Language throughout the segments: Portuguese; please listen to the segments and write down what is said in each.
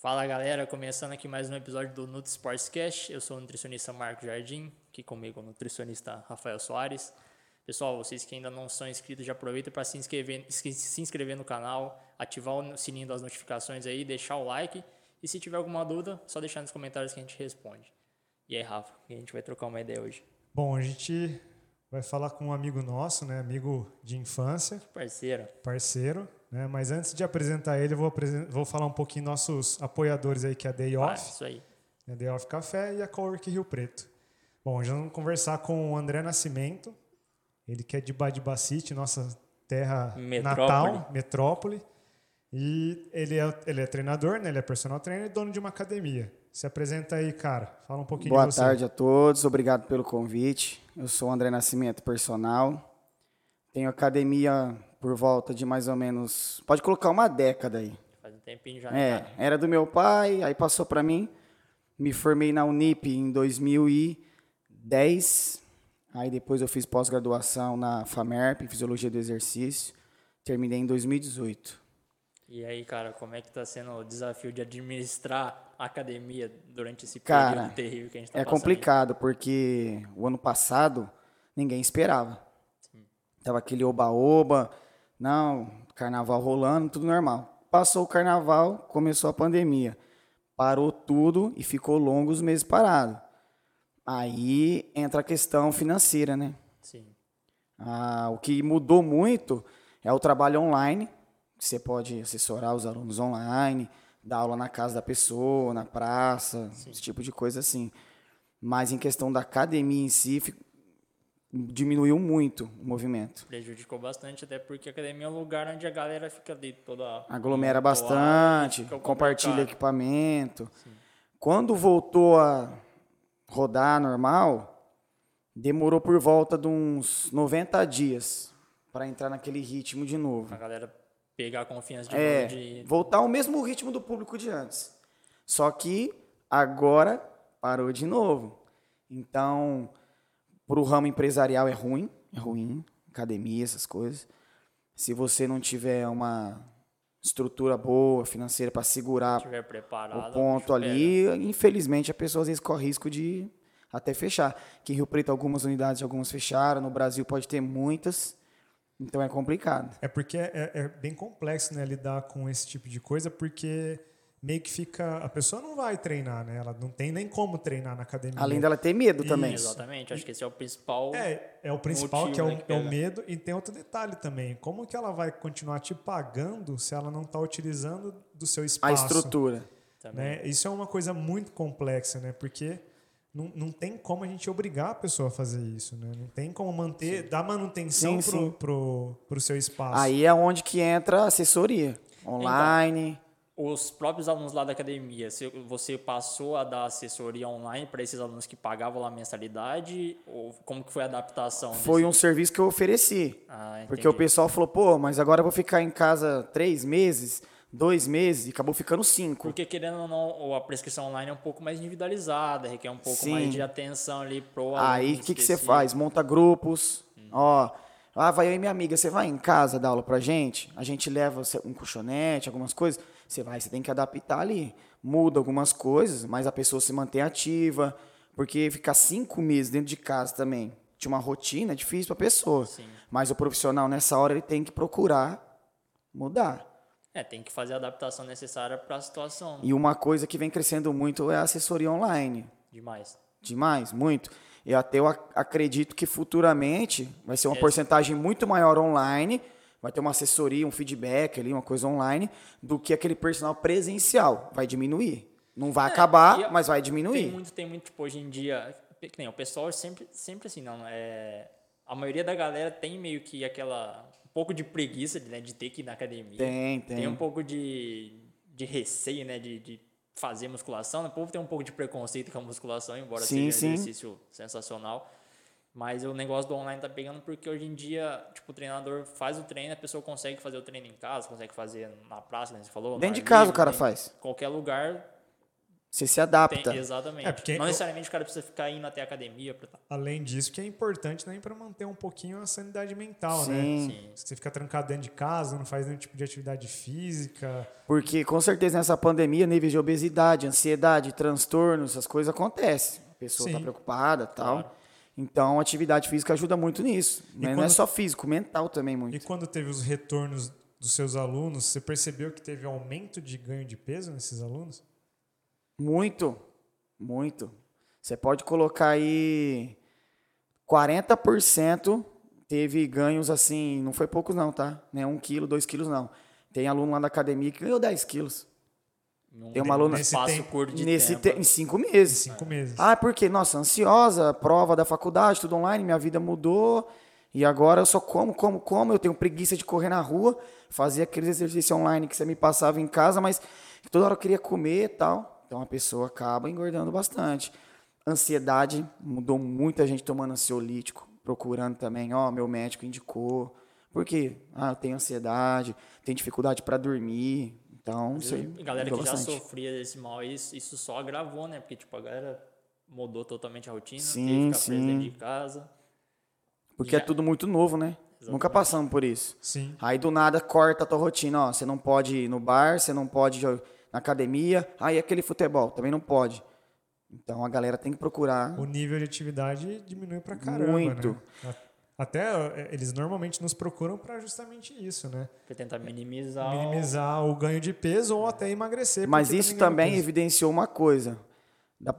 Fala galera, começando aqui mais um episódio do Nutri Sports Cash. Eu sou o nutricionista Marco Jardim, aqui comigo o nutricionista Rafael Soares. Pessoal, vocês que ainda não são inscritos, já aproveitem para se inscrever, se inscrever no canal, ativar o sininho das notificações aí, deixar o like. E se tiver alguma dúvida, só deixar nos comentários que a gente responde. E aí, Rafa, a gente vai trocar uma ideia hoje. Bom, a gente vai falar com um amigo nosso, né? Amigo de infância. Parceiro. Parceiro. Né? Mas antes de apresentar ele, eu vou, vou falar um pouquinho nossos apoiadores aí, que é a Day Off. Ah, isso aí. A Day Off Café e a Cowork Rio Preto. Bom, já vamos conversar com o André Nascimento. Ele que é de Badibacite, nossa terra metrópole. natal, metrópole. E ele é, ele é treinador, né? Ele é personal trainer e dono de uma academia. Se apresenta aí, cara. Fala um pouquinho Boa de você. Boa tarde a todos. Obrigado pelo convite. Eu sou o André Nascimento, personal. Tenho academia por volta de mais ou menos. Pode colocar uma década aí. Faz um tempinho já. É, cara. era do meu pai, aí passou para mim. Me formei na Unip em 2010. Aí depois eu fiz pós-graduação na FAMERP, em Fisiologia do Exercício. Terminei em 2018. E aí, cara, como é que tá sendo o desafio de administrar academia durante esse cara, período terrível que a gente tá É passando? complicado, porque o ano passado ninguém esperava. Sim. Tava aquele oba-oba, não, carnaval rolando, tudo normal. Passou o carnaval, começou a pandemia. Parou tudo e ficou longos meses parado. Aí entra a questão financeira, né? Sim. Ah, o que mudou muito é o trabalho online. Você pode assessorar os alunos online, dar aula na casa da pessoa, na praça, Sim. esse tipo de coisa assim. Mas em questão da academia em si, diminuiu muito o movimento. Prejudicou bastante, até porque a academia é um lugar onde a galera fica ali toda. Aglomera bastante, compartilha equipamento. Sim. Quando voltou a rodar normal, demorou por volta de uns 90 dias para entrar naquele ritmo de novo. A galera pegar a confiança de é. De... Voltar ao mesmo ritmo do público de antes. Só que agora parou de novo. Então, para o ramo empresarial é ruim, é ruim, academia, essas coisas. Se você não tiver uma estrutura boa, financeira para segurar o ponto ali, pega. infelizmente a pessoa às vezes corre risco de até fechar. Aqui em Rio Preto algumas unidades, algumas fecharam, no Brasil pode ter muitas. Então é complicado. É porque é, é bem complexo né, lidar com esse tipo de coisa, porque meio que fica. A pessoa não vai treinar, né? Ela não tem nem como treinar na academia. Além dela ter medo Isso. também. Exatamente, acho que esse é o principal. É, é o principal, que é o, é o, medo. E tem outro detalhe também. Como que ela vai continuar te pagando se ela não está utilizando do seu espaço? A estrutura. Né? Isso é uma coisa muito complexa, né? Porque não, não tem como a gente obrigar a pessoa a fazer isso, né? Não tem como manter, sim. dar manutenção sim, pro, sim. Pro, pro seu espaço. Aí é onde que entra a assessoria. Online. Então, os próprios alunos lá da academia, você passou a dar assessoria online para esses alunos que pagavam lá a mensalidade? Ou como que foi a adaptação? Foi desse? um serviço que eu ofereci. Ah, porque o pessoal falou, pô, mas agora eu vou ficar em casa três meses, dois meses, e acabou ficando cinco. Porque querendo ou não, a prescrição online é um pouco mais individualizada, requer um pouco Sim. mais de atenção ali pro Aí o que, que você faz? Monta grupos, hum. ó... Ah, vai eu e minha amiga, você vai em casa dar aula pra gente? A gente leva um colchonete, algumas coisas. Você vai, você tem que adaptar ali. Muda algumas coisas, mas a pessoa se mantém ativa. Porque ficar cinco meses dentro de casa também, de uma rotina, é difícil para a pessoa. Sim. Mas o profissional, nessa hora, ele tem que procurar mudar. É, tem que fazer a adaptação necessária para a situação. E uma coisa que vem crescendo muito é a assessoria online. Demais. Demais, muito. E até eu acredito que futuramente vai ser uma é. porcentagem muito maior online, vai ter uma assessoria, um feedback ali, uma coisa online, do que aquele personal presencial. Vai diminuir. Não vai é, acabar, mas vai diminuir. Tem muito, tem muito, tipo, hoje em dia, que nem, o pessoal sempre, sempre assim, não, é, a maioria da galera tem meio que aquela, pouco de preguiça de, né, de ter que ir na academia. Tem, tem. Tem um pouco de, de receio, né, de, de fazer musculação. O povo tem um pouco de preconceito com a musculação, embora sim, seja um exercício sensacional. Mas o negócio do online tá pegando porque hoje em dia, tipo, o treinador faz o treino, a pessoa consegue fazer o treino em casa, consegue fazer na praça, né? Você falou? Dentro de casa livre, o cara faz. Qualquer lugar Você se adapta. Tem, exatamente. É, porque não eu- necessariamente o cara precisa ficar indo até a academia pra tá. Além disso, que é importante também para manter um pouquinho a sanidade mental, Sim. né? Sim. Se você fica trancado dentro de casa, não faz nenhum tipo de atividade física. Porque com certeza nessa pandemia, níveis de obesidade, ansiedade, transtornos, essas coisas acontecem. A pessoa está preocupada tal. Claro. Então, a atividade física ajuda muito nisso. Mas Não é quando- só físico, mental também E muito. quando teve os retornos dos seus alunos, você percebeu que teve aumento de ganho de peso nesses alunos? Muito, muito. Você pode colocar aí 40% teve ganhos assim, não foi poucos não, tá? Nem um quilo, dois quilos não. Tem aluno lá da academia que ganhou 10 quilos. Num Tem uma aluna- espaço Nesse tempo- curto de Nesse tempo. te- em cinco Em meses. cinco meses. Ah, porque, nossa, ansiosa, prova da faculdade, tudo online, minha vida mudou. E agora eu só como, como, como. Eu tenho preguiça de correr na rua, fazer aqueles exercícios online que você me passava em casa, mas toda hora eu queria comer e tal. Então a pessoa acaba engordando bastante. Ansiedade, mudou muita gente tomando ansiolítico, procurando também, ó, meu médico indicou. Por quê? Ah, eu tenho ansiedade, tenho dificuldade para dormir. Então, isso aí. A galera mudou que já bastante. sofria desse mal, isso, isso só agravou, né? Porque, tipo, a galera mudou totalmente a rotina, Sim, teve que ficar preso dentro sim. de casa. Porque é Já- tudo muito novo, né? Nunca Exatamente. passamos por isso. Sim. Aí do nada corta a tua rotina, ó. Você não pode ir no bar, você não pode na academia. Aí aquele futebol, também não pode. Então a galera tem que procurar. O nível de atividade diminui pra caramba, Muito. né? Até é, eles normalmente nos procuram para justamente isso, né? Pra tentar minimizar. o- Minimizar o ganho de peso ou até emagrecer. Mas isso também evidenciou uma coisa. Da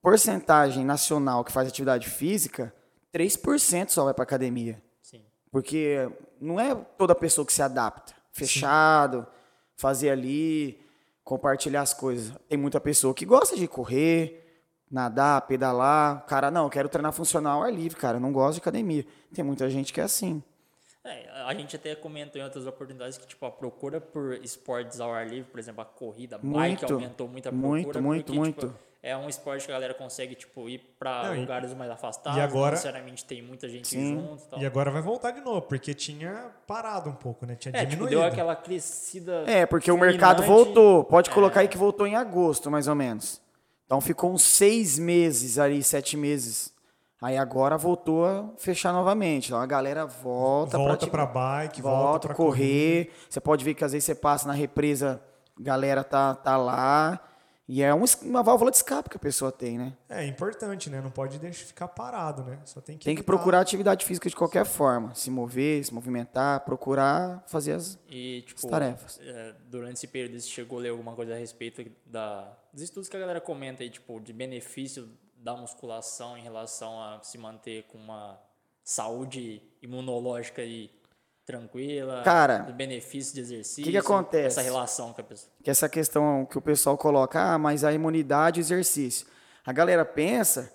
porcentagem nacional que faz atividade física, 3% só vai para academia. Sim. Porque não é toda pessoa que se adapta. Fechado, fazer ali, compartilhar as coisas. Tem muita pessoa que gosta de correr, nadar, pedalar. Cara, não, eu quero treinar funcional ao ar livre, cara. eu Não gosto de academia. Tem muita gente que é assim. É, a gente até comentou em outras oportunidades que, tipo, a procura por esportes ao ar livre, por exemplo, a corrida, a bike Muito, aumentou muito a procura. muito, muito, porque, muito. Tipo, é um esporte que a galera consegue, tipo, ir e- lugares mais afastados, e agora- não necessariamente tem muita gente Sim. junto e tal. E agora vai voltar de novo, porque tinha parado um pouco, né? Tinha é, tipo, diminuído. deu aquela crescida É, porque o mercado voltou. Pode É. colocar aí que voltou em agosto, mais ou menos. Então ficou uns seis meses ali, sete meses. Aí agora voltou a fechar novamente. Então a galera volta, volta pra pra bike, volta, volta pra correr. Você pode ver que às vezes você passa na represa, a galera tá, tá lá. E é um uma válvula de escape que a pessoa tem, né? É importante, né? Não pode deixar ficar parado, né? Só tem que Tem que evitar- procurar atividade física de qualquer forma. Se mover, se movimentar, procurar fazer as. E, tipo, As tarefas. é, durante esse período, você chegou a ler alguma coisa a respeito da, dos estudos que a galera comenta aí, tipo, de benefício da musculação em relação a se manter com uma saúde imunológica aí tranquila, Cara, do benefício de exercício, que que acontece? essa relação com a pessoa. que essa questão que o pessoal coloca, ah, mas a imunidade e o exercício. A galera pensa,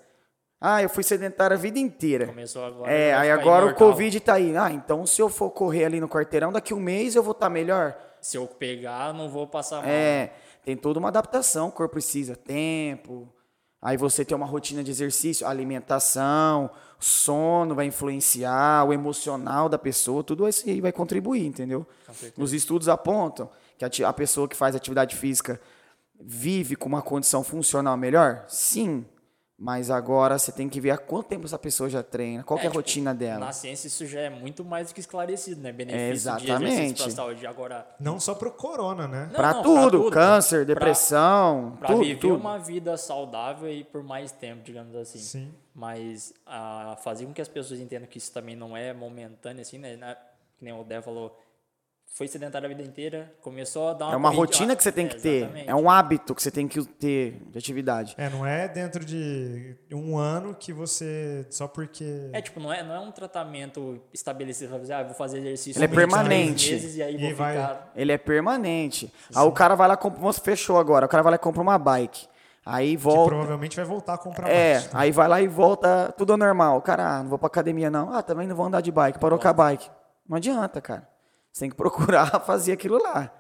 ah, eu fui sedentário a vida inteira. Começou agora. É, aí agora o imortal. Covid tá aí. Ah, então se eu for correr ali no quarteirão, daqui um mês eu vou estar melhor? Se eu pegar, não vou passar mal. É, tem toda uma adaptação, o corpo precisa tempo. Aí você tem uma rotina de exercício, alimentação, sono vai influenciar, o emocional da pessoa, tudo isso aí vai contribuir, entendeu? Os estudos apontam que a, a pessoa que faz atividade física vive com uma condição funcional melhor? Sim. Mas agora você tem que ver há quanto tempo essa pessoa já treina, qual que é a tipo, rotina dela. Na ciência isso já é muito mais do que esclarecido, né? Benefício de Exatamente. pra saúde. Agora, Não só pro corona, né? Não, tudo, tudo. câncer, Pra- depressão, Pra tudo, viver tudo. uma vida saudável e por mais tempo, digamos assim. Sim. Mas a fazer com que as pessoas entendam que isso também não é momentâneo, assim, né? Que nem o Dé falou, foi sedentário a vida inteira, começou a dar uma É uma corrida- rotina que você tem É, que ter. exatamente. É um hábito que você tem que ter de atividade. É, não é dentro de um ano que você. Só porque. É, tipo, não é, não é um tratamento estabelecido pra dizer, ah, vou fazer exercício Ele é permanente. meses e aí E vou vai- ficar... Ele é permanente. Aí o cara vai lá, compra, fechou agora. O cara vai lá e compra uma bike. Aí que volta. provavelmente vai voltar a comprar É, mais. aí vai lá e volta tudo normal. Cara, ah, não vou pra academia não. Ah, também não vou andar de bike. Parou com a bike. Não adianta, cara. Você tem que procurar fazer aquilo lá.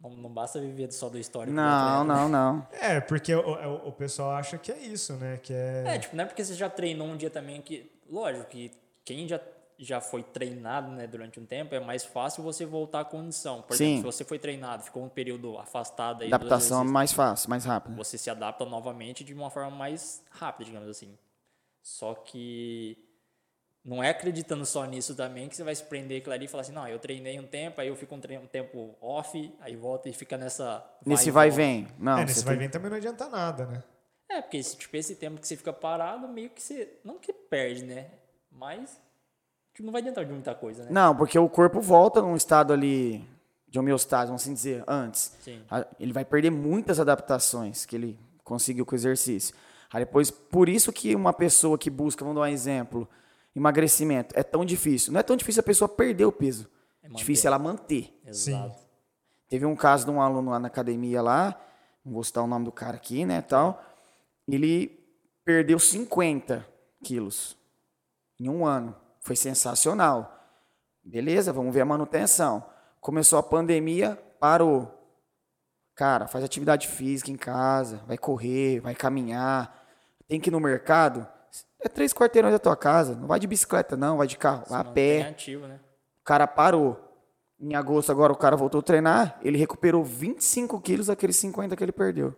Não, não basta viver só do histórico. Não, atleta. não, não. É, porque o, o, o pessoal acha que é isso, né? Que é. É, tipo, não é porque você já treinou um dia também que. Lógico que quem já, já foi treinado né, durante um tempo, é mais fácil você voltar à condição. Por Sim. exemplo, se você foi treinado, ficou um período afastado aí Adaptação é mais fácil, mais rápida. você se adapta novamente de uma forma mais rápida, digamos assim. Só que não é acreditando só nisso também que você vai se prender aquilo ali e falar assim, não, eu treinei um tempo, aí eu fico um, um tempo off, aí volta e fica nessa... Nesse e vai e volta. vem. Não, é, nesse vai tem- vem também não adianta nada, né? É, porque esse, tipo, esse tempo que você fica parado, meio que você. Não que perde, né? Mas. Tipo, não vai adiantar de muita coisa, né? Não, porque o corpo volta num estado ali de homeostase, vamos assim dizer, antes. Sim. Ele vai perder muitas adaptações que ele conseguiu com o exercício. Aí depois, por isso que uma pessoa que busca, vamos dar um exemplo, emagrecimento, é tão difícil. Não é tão difícil a pessoa perder o peso. É manter. difícil ela manter. Exato. Teve um caso de um aluno lá na academia lá, não vou citar o nome do cara aqui, né, tal. Ele perdeu 50 quilos em um ano. Foi sensacional. Beleza, vamos ver a manutenção. Começou a pandemia, parou. Cara, faz atividade física em casa, vai correr, vai caminhar. Tem que ir no mercado. É três quarteirões da tua casa. Não vai de bicicleta, não, vai de carro, vai a pé. ativo, né? O cara parou. Em agosto, agora o cara voltou a treinar. Ele recuperou 25 quilos daqueles 50 que ele perdeu.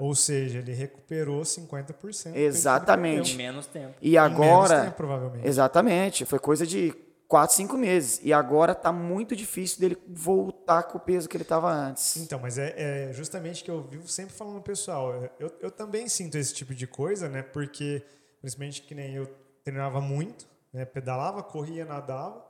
Ou seja, ele recuperou 50%. do peso que ele Exatamente. Em menos tempo. E perdeu. Em menos agora. tempo, provavelmente. Exatamente. Foi coisa de 4, 5 meses. E agora tá muito difícil dele voltar com o peso que ele tava antes. Então, mas é, é justamente que eu vivo sempre falando pro pessoal. Eu, eu também sinto esse tipo de coisa, né? Porque, principalmente que nem eu treinava muito, né? Pedalava, corria, nadava.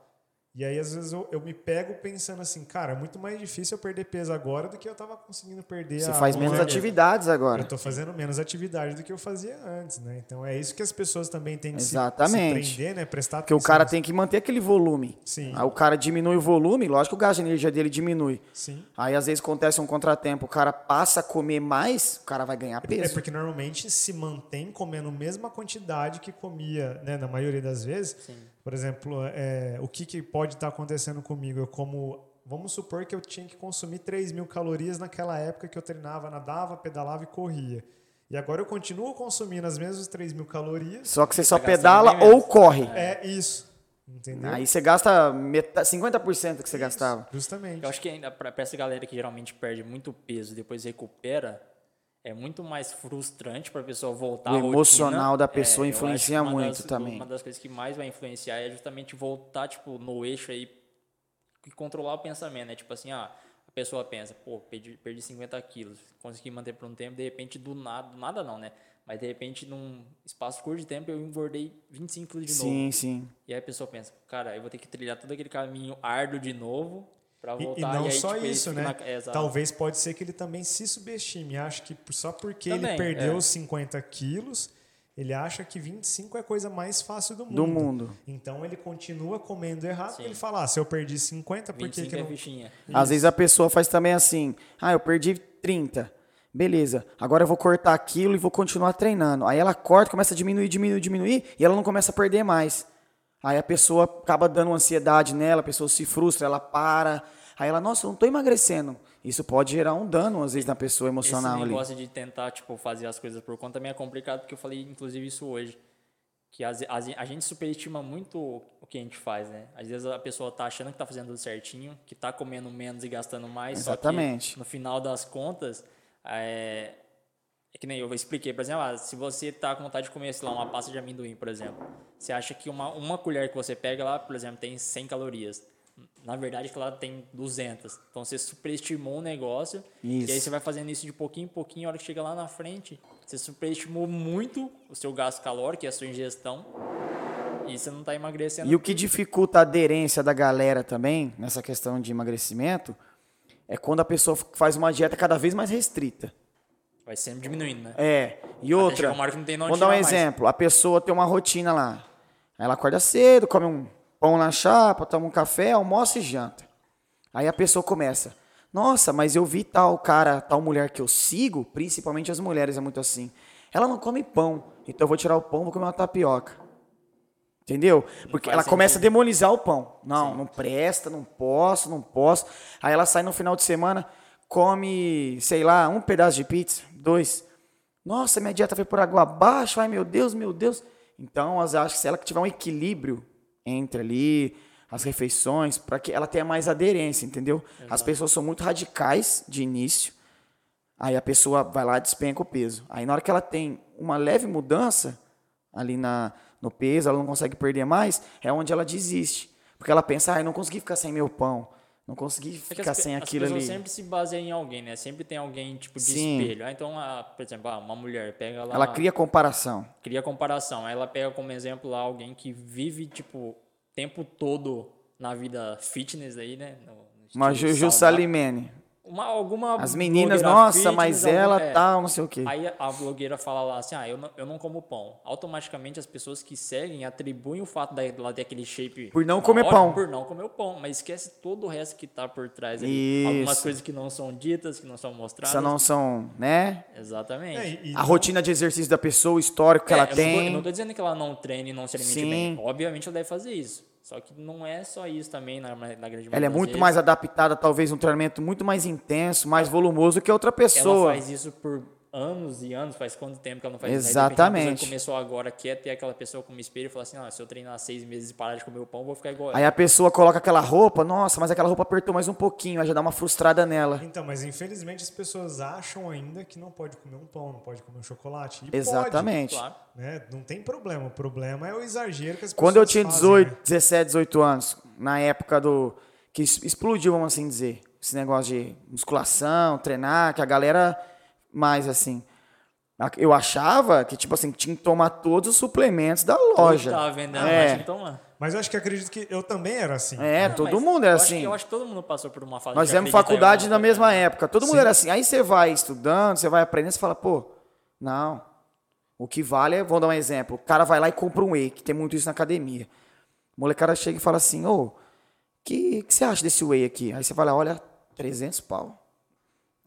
E aí, às vezes, eu, eu me pego pensando assim, cara, é muito mais difícil eu perder peso agora do que eu tava conseguindo perder Você faz menos atividades agora. Eu tô fazendo menos atividade do que eu fazia antes, né? Então é isso que as pessoas também têm que se- Exatamente. se prender, né? Prestar Porque o atenção cara tem que manter aquele volume. Sim. Aí o cara diminui o volume, lógico que o gasto de energia dele diminui. Sim. Aí às vezes acontece um contratempo, o cara passa a comer mais, o cara vai ganhar É peso. porque normalmente se mantém comendo a mesma quantidade que comia, né? Na maioria das vezes. Por exemplo, é, o que, que pode estar acontecendo comigo? Eu como. Vamos supor que eu tinha que consumir 3 mil calorias naquela época que eu treinava, nadava, pedalava e corria. E agora eu continuo consumindo as mesmas 3 mil calorias. Ssó que você só Tá pedala ou corre. É isso. Entendeu? Aí você gasta metade, 50% do que você gastava. Justamente. Eu acho que ainda pra essa galera que geralmente perde muito peso e depois recupera, é muito mais frustrante pra pessoa voltar O à rotina. emocional da pessoa acho influencia muito das- também. Uma das coisas que mais vai influenciar é justamente voltar, tipo, no eixo aí e controlar o pensamento, né? Tipo assim, ah, a pessoa pensa, pô, perdi, perdi 50 quilos, consegui manter por um tempo, de repente do nada, do nada não, né? Mas de repente, num espaço curto de tempo, eu engordei 25 quilos de novo. Sim, sim. E aí a pessoa pensa, cara, eu vou ter que trilhar todo aquele caminho árduo de novo pra E, voltar. e não aí, só tipo, isso, né? na-. Talvez pode ser que ele também se subestime. Acha que só porque Também, ele perdeu é. os 50 quilos, ele acha que 25 é a coisa mais fácil do mundo. Do mundo. Então ele continua comendo errado. Sim. Ele fala, ah, se eu perdi 50, por que, 25 que é não... fichinha. Às vezes a pessoa faz também assim: ah, eu perdi 30. Beleza, agora eu vou cortar aquilo e vou continuar treinando. Aí ela corta, começa a diminuir, diminuir, diminuir, e ela não começa a perder mais. Aí a pessoa acaba dando ansiedade nela, a pessoa se frustra, ela para. Aí ela, nossa, eu não tô emagrecendo. Isso pode gerar um dano, às vezes, na pessoa emocional Esse ali. negócio de tentar, tipo, fazer as coisas por conta também é complicado, porque eu falei, inclusive, isso hoje. Que às ve- a gente superestima muito o que a gente faz, né? Às vezes a pessoa tá achando que tá fazendo tudo certinho, que tá comendo menos e gastando mais, Exatamente. só que no final das contas, é, é que nem eu expliquei, por exemplo, ah, se você tá com vontade de comer, sei lá, uma pasta de amendoim, por exemplo, você acha que uma, uma colher que você pega lá, por exemplo, tem 100 calorias. Na verdade, que ela tem 200. Então, você superestimou o negócio. E aí, Isso. você vai fazendo isso de pouquinho em pouquinho. A hora que chega lá na frente, você superestimou muito o seu gasto calórico e a sua ingestão. E você não está emagrecendo. E o que dificulta a aderência da galera também, nessa questão de emagrecimento, é quando a pessoa faz uma dieta cada vez mais restrita. Vai sempre diminuindo, né? É, e outra, uma hora que não tem vamos dar um mais. exemplo, a pessoa tem uma rotina lá, Aí ela acorda cedo, come um pão na chapa, toma um café, almoça e janta. Aí a pessoa começa, nossa, mas eu vi tal cara, tal mulher que eu sigo, principalmente as mulheres é muito assim, ela não come pão, então eu vou tirar o pão, vou comer uma tapioca. Entendeu? Porque ela começa a sentido. demonizar o pão. Não, não presta, não posso, não posso. Aí ela sai no final de semana, come, sei lá, um pedaço de pizza, dois. Nossa, minha dieta foi por água abaixo. Ai, meu Deus, meu Deus. Então, eu acho que se ela tiver um equilíbrio entre ali, as refeições, para que ela tenha mais aderência, entendeu? Exato. As pessoas são muito radicais de início, aí a pessoa vai lá e despenca o peso. Aí na hora que ela tem uma leve mudança ali na, no peso, ela não consegue perder mais, é onde ela desiste. Porque ela pensa, ah, eu não consegui ficar sem meu pão. Não consegui é ficar é sem aquilo ali. As pessoas sempre se baseiam em alguém, né? Sempre tem alguém, tipo, de Sim. espelho. Ah, então, ah, por exemplo, ah, uma mulher pega lá... Ela cria comparação. Cria comparação. Aí ela pega como exemplo lá alguém que vive, tipo, o tempo todo na vida fitness aí, né? No, no uma Juju Salimene uma, alguma As meninas, nossa, mas ela é. tal, não sei o quê. Aí a blogueira fala lá assim, ah, eu não, eu não como pão. Automaticamente as pessoas que seguem atribuem o fato dela ter aquele shape... Por não comer pão. Por não comer o pão, mas esquece todo o resto que tá por trás ali. Isso. Algumas coisas que não são ditas, que não são mostradas. Só não são, né? Exatamente. É, e, a rotina de exercício da pessoa, o histórico que é, ela eu tem. Não tô, eu não tô dizendo que ela não treine e não se alimente Sim. bem. Obviamente ela deve fazer isso. Só que não é só isso também na, na grande Ela é muito vezes. mais adaptada, talvez um treinamento muito mais intenso, mais volumoso que outra pessoa. Ela faz isso por anos e anos, faz quanto tempo que ela não faz Exatamente. isso? começou agora, quer ter aquela pessoa como espelho e falar assim, ah, se eu treinar seis meses e parar de comer o pão, vou ficar igual. Aí a pessoa coloca aquela roupa, nossa, mas aquela roupa apertou mais um pouquinho, aí já dá uma frustrada nela. Então, mas infelizmente as pessoas acham ainda que não pode comer um pão, não pode comer um chocolate. E Exatamente. Pode, né? Não tem problema, o problema é o exagero que as pessoas Quando eu tinha 18, fazem, né? 17, 18 anos, na época do que explodiu, vamos assim dizer, esse negócio de musculação, treinar, que a galera mais assim, eu achava que, tipo assim, tinha que tomar todos os suplementos da loja. Tava vendendo, é. mas tinha que tomar. Mas eu acho que acredito que eu também era assim. É, todo mundo era assim. eu acho que todo mundo passou por uma fase Nós fizemos faculdade na mesma época. Todo Sim. mundo era assim. Aí você vai estudando, você vai aprendendo, você fala, pô, não. O que vale é, vou dar um exemplo. O cara vai lá e compra um whey, que tem muito isso na academia. O molecada chega e fala assim, ô, o que, que você acha desse whey aqui? Aí você fala, olha, 300 pau.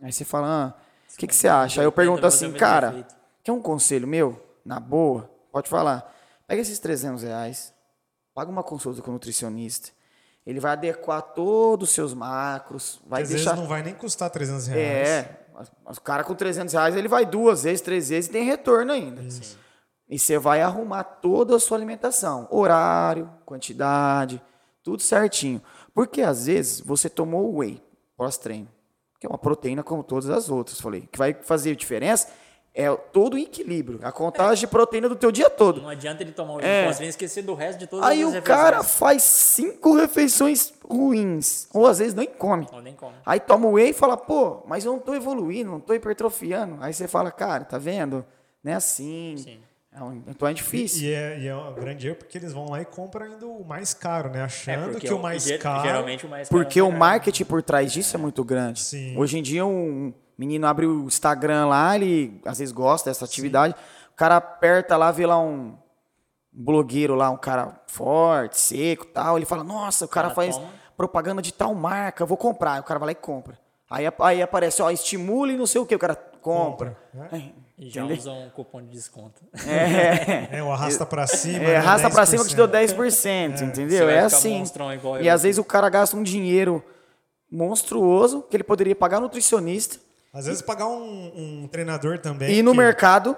Aí você fala, ah, o que, que você acha? Aí eu pergunto assim, cara, quer um conselho meu? Na boa? Pode falar. Pega esses 300 reais, paga uma consulta com o nutricionista. Ele vai adequar todos os seus macros. Vai Às deixar... vezes não vai nem custar 300 reais. É. O cara com 300 reais, ele vai duas vezes, três vezes e tem retorno ainda. Isso. E você vai arrumar toda a sua alimentação. Horário, quantidade, tudo certinho. Porque às vezes você tomou whey pós-treino que é uma proteína como todas as outras, falei. O que vai fazer diferença é todo o equilíbrio, a contagem de proteína do teu dia todo. Não adianta ele tomar o é. e esquecer do resto de todas Aí as refeições. Aí o cara faz cinco refeições ruins, ou às vezes nem come. Ou nem come. Aí toma o whey e fala, pô, mas eu não tô evoluindo, não tô hipertrofiando. Aí você fala, cara, tá vendo? Não é assim. Sim. Então é difícil. E, e, é, e é um grande erro porque eles vão lá e compram ainda o mais caro, né? Achando é que o mais caro. Geralmente o mais caro. Porque é o marketing por trás disso é muito grande. Sim. Hoje em dia, um menino abre o Instagram lá, ele às vezes gosta dessa atividade. Sim. O cara aperta lá, vê lá um blogueiro lá, um cara forte, seco tal. Ele fala: Nossa, o cara, cara faz toma. propaganda de tal marca, eu vou comprar. Aí o cara vai lá e compra. Aí, aí aparece, ó, estimule não sei o que, o cara compra. compra né? E já usa um cupom de desconto. É, é o arrasta pra cima. É, né? arrasta pra cima que te deu 10%, é. entendeu? É assim. E às vezes o cara gasta um dinheiro monstruoso que ele poderia pagar nutricionista. Às vezes pagar um, um treinador também. E no mercado.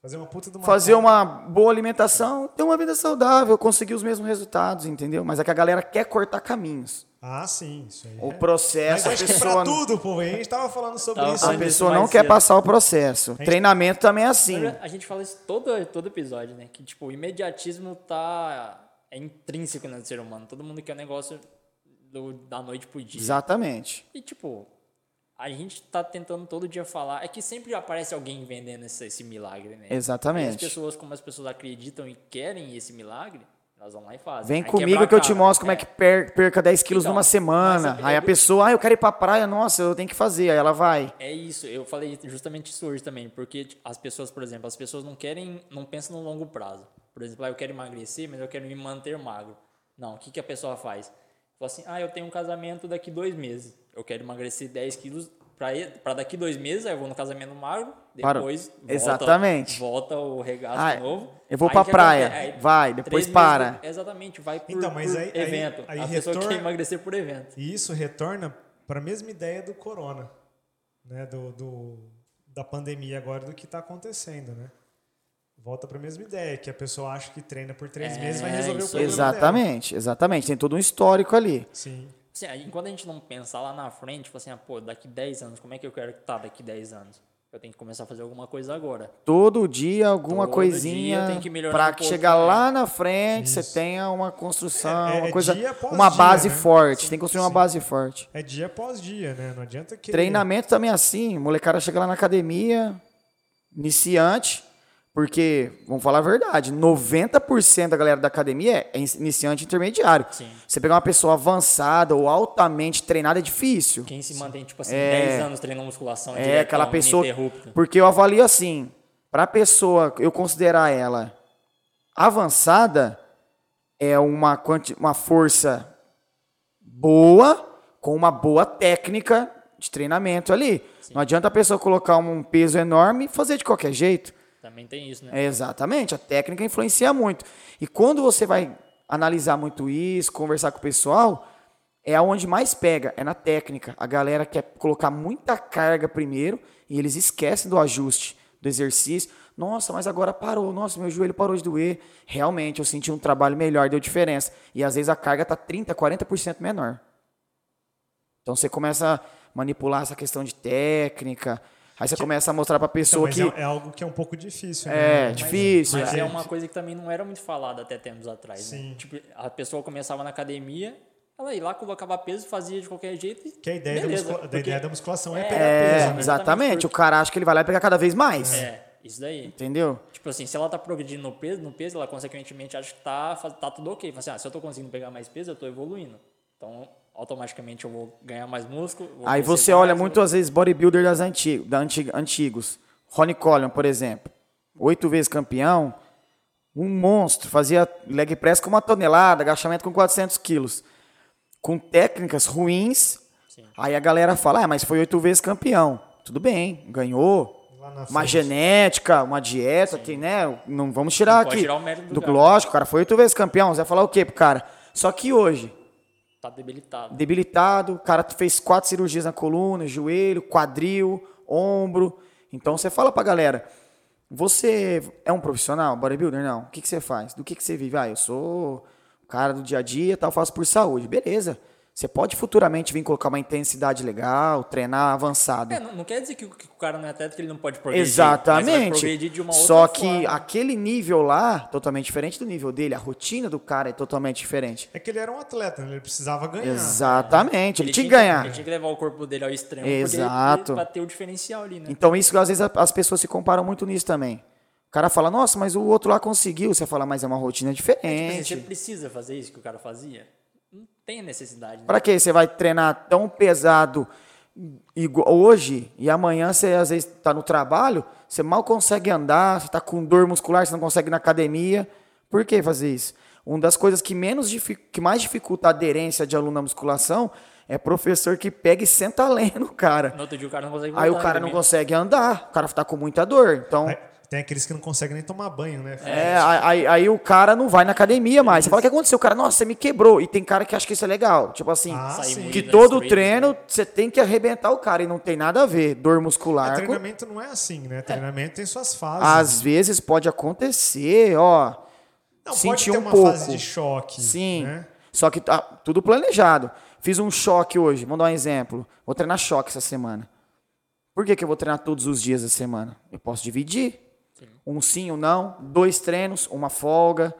Fazer uma puta de uma Fazer uma boa alimentação, ter uma vida saudável, conseguir os mesmos resultados, entendeu? Mas é que a galera quer cortar caminhos. Ah, sim, isso aí. O processo, Mas a pessoa. Que pra tudo, pô, a gente tava falando sobre tava isso. A pessoa não quer passar o processo. Gente... Treinamento também é assim. A gente fala isso todo, todo episódio, né? Que, tipo, o imediatismo tá. É intrínseco no ser humano. Todo mundo quer um negócio do, da noite pro dia. Exatamente. E, tipo, a gente tá tentando todo dia falar. É que sempre aparece alguém vendendo esse, esse milagre, né? Exatamente. E as pessoas, como as pessoas acreditam e querem esse milagre nós vamos lá e fazem. Vem aí comigo que eu te mostro como é, é que per, perca 10 quilos então, numa semana. aí a pessoa, ah, eu quero ir pra praia, nossa, eu tenho que fazer. Aí ela vai. É isso, eu falei justamente isso hoje também, porque as pessoas, por exemplo, as pessoas não querem, não pensam no longo prazo. Por exemplo, ah, eu quero emagrecer, mas eu quero me manter magro. Não, o que, que a pessoa faz? Fala assim, ah, eu tenho um casamento daqui dois meses. Eu quero emagrecer 10 quilos para daqui dois meses, aí eu vou no casamento magro, depois volta, Exatamente. volta o regaço ah, de novo. Eu vou para praia, aí, vai, depois para. Meses, exatamente, vai por, então, mas aí, evento. Aí, aí a pessoa retorna, quer emagrecer por evento. E isso retorna para a mesma ideia do corona, né? do, do, da pandemia agora, do que está acontecendo, né? volta para a mesma ideia, que a pessoa acha que treina por três É, meses vai resolver o problema Exatamente, exatamente. Tem todo um histórico ali. dela. Sim. Assim, enquanto a gente não pensar lá na frente, tipo assim, ah, pô, daqui 10 anos, como é que eu quero estar daqui 10 anos? Eu tenho que começar a fazer alguma coisa agora. Todo dia alguma Todo coisinha dia tem que melhorar para um que chegar né? lá na frente você Isso. tenha uma construção, É- é uma coisa, dia após uma dia, base né? forte. Tem que construir uma Sim. base forte. É dia após dia, né? Não adianta que. Treinamento também é assim. Molecada chega lá na academia, iniciante, porque, vamos falar a verdade, 90% da galera da academia é iniciante intermediário. Sim. Você pegar uma pessoa avançada ou altamente treinada é difícil. Quem se mantém, tipo assim, É. 10 anos treinando musculação É diretão, aquela pessoa. Porque eu avalio assim: para a pessoa eu considerar ela avançada, é uma, quanti- uma força boa com uma boa técnica de treinamento ali. Não adianta a pessoa colocar um peso enorme e fazer de qualquer jeito. Também tem isso, né? É, exatamente, a técnica influencia muito. E quando você vai analisar muito isso, conversar com o pessoal, é aonde mais pega, é na técnica. A galera quer colocar muita carga primeiro e eles esquecem do ajuste do exercício. Nossa, mas agora parou. Nossa, meu joelho parou de doer. Realmente, eu senti um trabalho melhor, deu diferença. E às vezes a carga está 30, 40% menor. Então você começa a manipular essa questão de técnica. Aí você começa a mostrar para a Então, pessoa mas que é, é algo que é um pouco difícil, é né? Mas- difícil. Mas é. é uma coisa que também não era muito falada até tempos atrás, Sim. né? Tipo, a pessoa começava na academia, ela ia lá, colocava peso, fazia de qualquer jeito e Que a ideia, beleza, da, muscula- ideia da musculação é, É, pegar É, peso, né? exatamente. O cara acha que ele vai lá e pegar cada vez mais. É, isso daí. Entendeu? Tipo assim, se ela tá progredindo no peso, no peso, ela consequentemente acha que tá, tá tudo ok. Fala assim, ah, se eu tô conseguindo pegar mais peso, eu tô evoluindo. Então, automaticamente eu vou ganhar mais músculo. vou Aí você olha mais, muito, vou- às vezes, bodybuilder das antigo, da antiga, antigos. Ronnie Coleman, por exemplo. Oito vezes campeão. Um monstro. Fazia leg press com uma tonelada, agachamento com 400 quilos. Com técnicas ruins. Sim. Aí a galera fala, ah, mas foi oito vezes campeão. Tudo bem, ganhou. Uma frente. genética, uma dieta, tem, né? Não vamos tirar Não pode aqui. tirar o mérito do do cara. lógico, o cara foi oito vezes campeão. Você vai falar o quê pro cara? Só que hoje, Tá debilitado. debilitado, o cara fez quatro cirurgias na coluna, joelho, quadril, ombro. Então você fala pra galera, você é um profissional, bodybuilder? Não. O que, que você faz? Do que, que você vive? Ah, eu sou o cara do dia a dia, tal, faço por saúde. Beleza. Você pode futuramente vir colocar uma intensidade legal, treinar avançado. É, não, não quer dizer que o, que o cara não é atleta que ele não pode progredir. Mas vai Exatamente. progredir de uma outra Só que forma. aquele nível lá, totalmente diferente do nível dele, a rotina do cara é totalmente diferente. É que ele era um atleta, né? ele precisava ganhar. Exatamente, ele, tinha que ganhar. Ele tinha que levar o corpo dele ao extremo. Exato. Porque ele, pra ter o diferencial ali, né? Então, isso às vezes as pessoas se comparam muito nisso também. O cara fala, nossa, mas o outro lá conseguiu. Você fala, mas é uma rotina Tipo assim, diferente. você precisa fazer isso que o cara fazia? Não tem necessidade. Né? Pra que você vai treinar tão pesado hoje e amanhã você às vezes tá no trabalho, você mal consegue andar, você tá com dor muscular, você não consegue ir na academia. Por que fazer isso? Uma das coisas que menos que mais dificulta a aderência de aluno na musculação é professor que pega e senta além no cara. No outro dia o cara não consegue Aí o cara não né? consegue andar, o cara tá com muita dor. Então, Aí, tem aqueles que não conseguem nem tomar banho, né? É, aí, aí o cara não vai na academia mais. Você fala, o que aconteceu? O cara, nossa, você me quebrou. E tem cara que acha que isso é legal. Tipo assim, Ah, que todo treino né? você tem que arrebentar o cara. E não tem nada a ver. Dor É, muscular. com- treinamento não é assim, né? Treinamento tem suas fases. Às vezes pode acontecer, ó. não, sentir pode ter um uma pouco. fase de choque. Sim. Né? Só que tá tudo planejado. Fiz um choque hoje. Vamos dar um exemplo. Vou treinar choque essa semana. Por que, que eu vou treinar todos os dias da semana? Eu posso dividir. Um sim, um não. Dois treinos, uma folga.